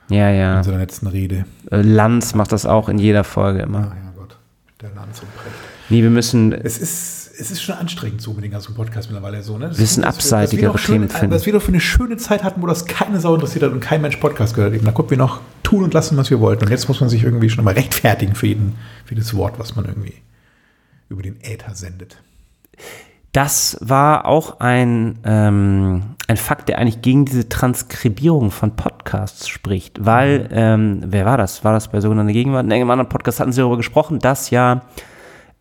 Speaker 3: Ja, ja.
Speaker 2: In seiner letzten Rede.
Speaker 3: Äh, Lanz macht das auch in jeder Folge immer.
Speaker 2: Ach ja Gott, der Lanz und Precht.
Speaker 3: Nee, wir müssen.
Speaker 2: Es ist, es ist schon anstrengend so mit den ganzen Podcasts mittlerweile so, ne? Das
Speaker 3: wir müssen abseitigere Themen
Speaker 2: finden. Was wir doch für eine schöne Zeit hatten, wo das keine Sau interessiert hat und kein Mensch Podcast gehört hat. Da konnten wir noch tun und lassen, was wir wollten. Und jetzt muss man sich irgendwie schon mal rechtfertigen für, jeden, für jedes Wort, was man irgendwie über den Äther sendet.
Speaker 3: Das war auch ein, ähm, ein Fakt, der eigentlich gegen diese Transkribierung von Podcasts spricht, weil, ähm, wer war das? War das bei sogenannter Gegenwart? In einem anderen Podcast hatten sie darüber gesprochen, dass ja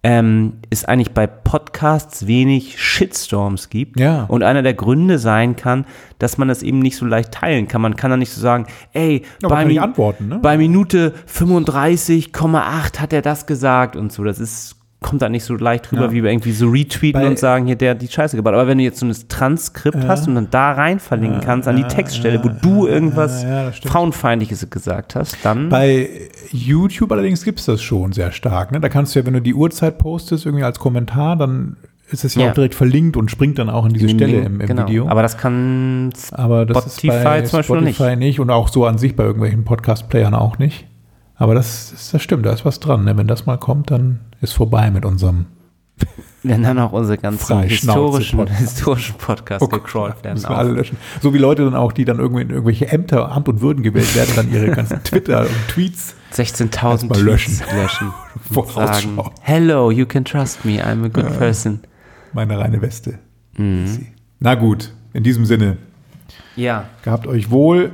Speaker 3: ähm, es eigentlich bei Podcasts wenig Shitstorms gibt.
Speaker 2: Ja.
Speaker 3: Und einer der Gründe sein kann, dass man das eben nicht so leicht teilen kann. Man kann da nicht so sagen, ey,
Speaker 2: ja,
Speaker 3: bei, Mi
Speaker 2: antworten, ne?
Speaker 3: bei Minute 35,8 hat er das gesagt und so. Das ist kommt da nicht so leicht drüber, ja. wie wir irgendwie so retweeten Bei, und sagen, hier, der hat die Scheiße gebaut. Aber wenn du jetzt so ein Transkript äh, hast und dann da rein verlinken äh, kannst an die Textstelle, wo du irgendwas Frauenfeindliches gesagt hast, dann.
Speaker 2: Bei YouTube allerdings gibt es das schon sehr stark. Ne? Da kannst du ja, wenn du die Uhrzeit postest, irgendwie als Kommentar, dann ist es ja, ja, auch direkt verlinkt und springt dann auch an diese Stelle im, im genau. Video.
Speaker 3: Aber das kann
Speaker 2: Aber das Spotify ist bei zum Beispiel Spotify nicht. nicht. und auch so an sich bei irgendwelchen Podcast-Playern auch nicht. Aber das, das stimmt, da ist was dran. Ne? Wenn das mal kommt, dann ist vorbei mit unserem. [LAUGHS]
Speaker 3: Wenn dann auch unsere ganzen historischen, Podcast. [LAUGHS] historischen Podcasts oh gecrawlt werden.
Speaker 2: Müssen wir alle löschen. So wie Leute dann auch, die dann irgendwie in irgendwelche Ämter, Amt und Würden gewählt werden, dann ihre ganzen [LAUGHS] Twitter und Tweets
Speaker 3: 16.000 Tweets löschen. löschen sagen, Hello, you can trust me, I'm a good äh, person.
Speaker 2: Meine reine Weste. Mhm. Na gut, in diesem Sinne.
Speaker 3: Ja.
Speaker 2: Gehabt euch wohl.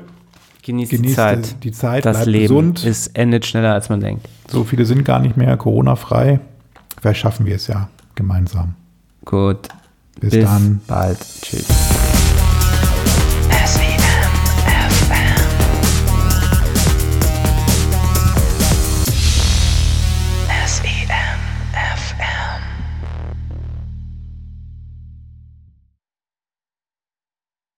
Speaker 3: Genießt, Genießt die Zeit.
Speaker 2: Die Zeit,
Speaker 3: das Leben gesund. Es endet schneller, als man denkt.
Speaker 2: So viele sind gar nicht mehr Corona-frei. Vielleicht schaffen wir es ja gemeinsam.
Speaker 3: Gut.
Speaker 2: Bis, Bis dann.
Speaker 3: bald. Tschüss.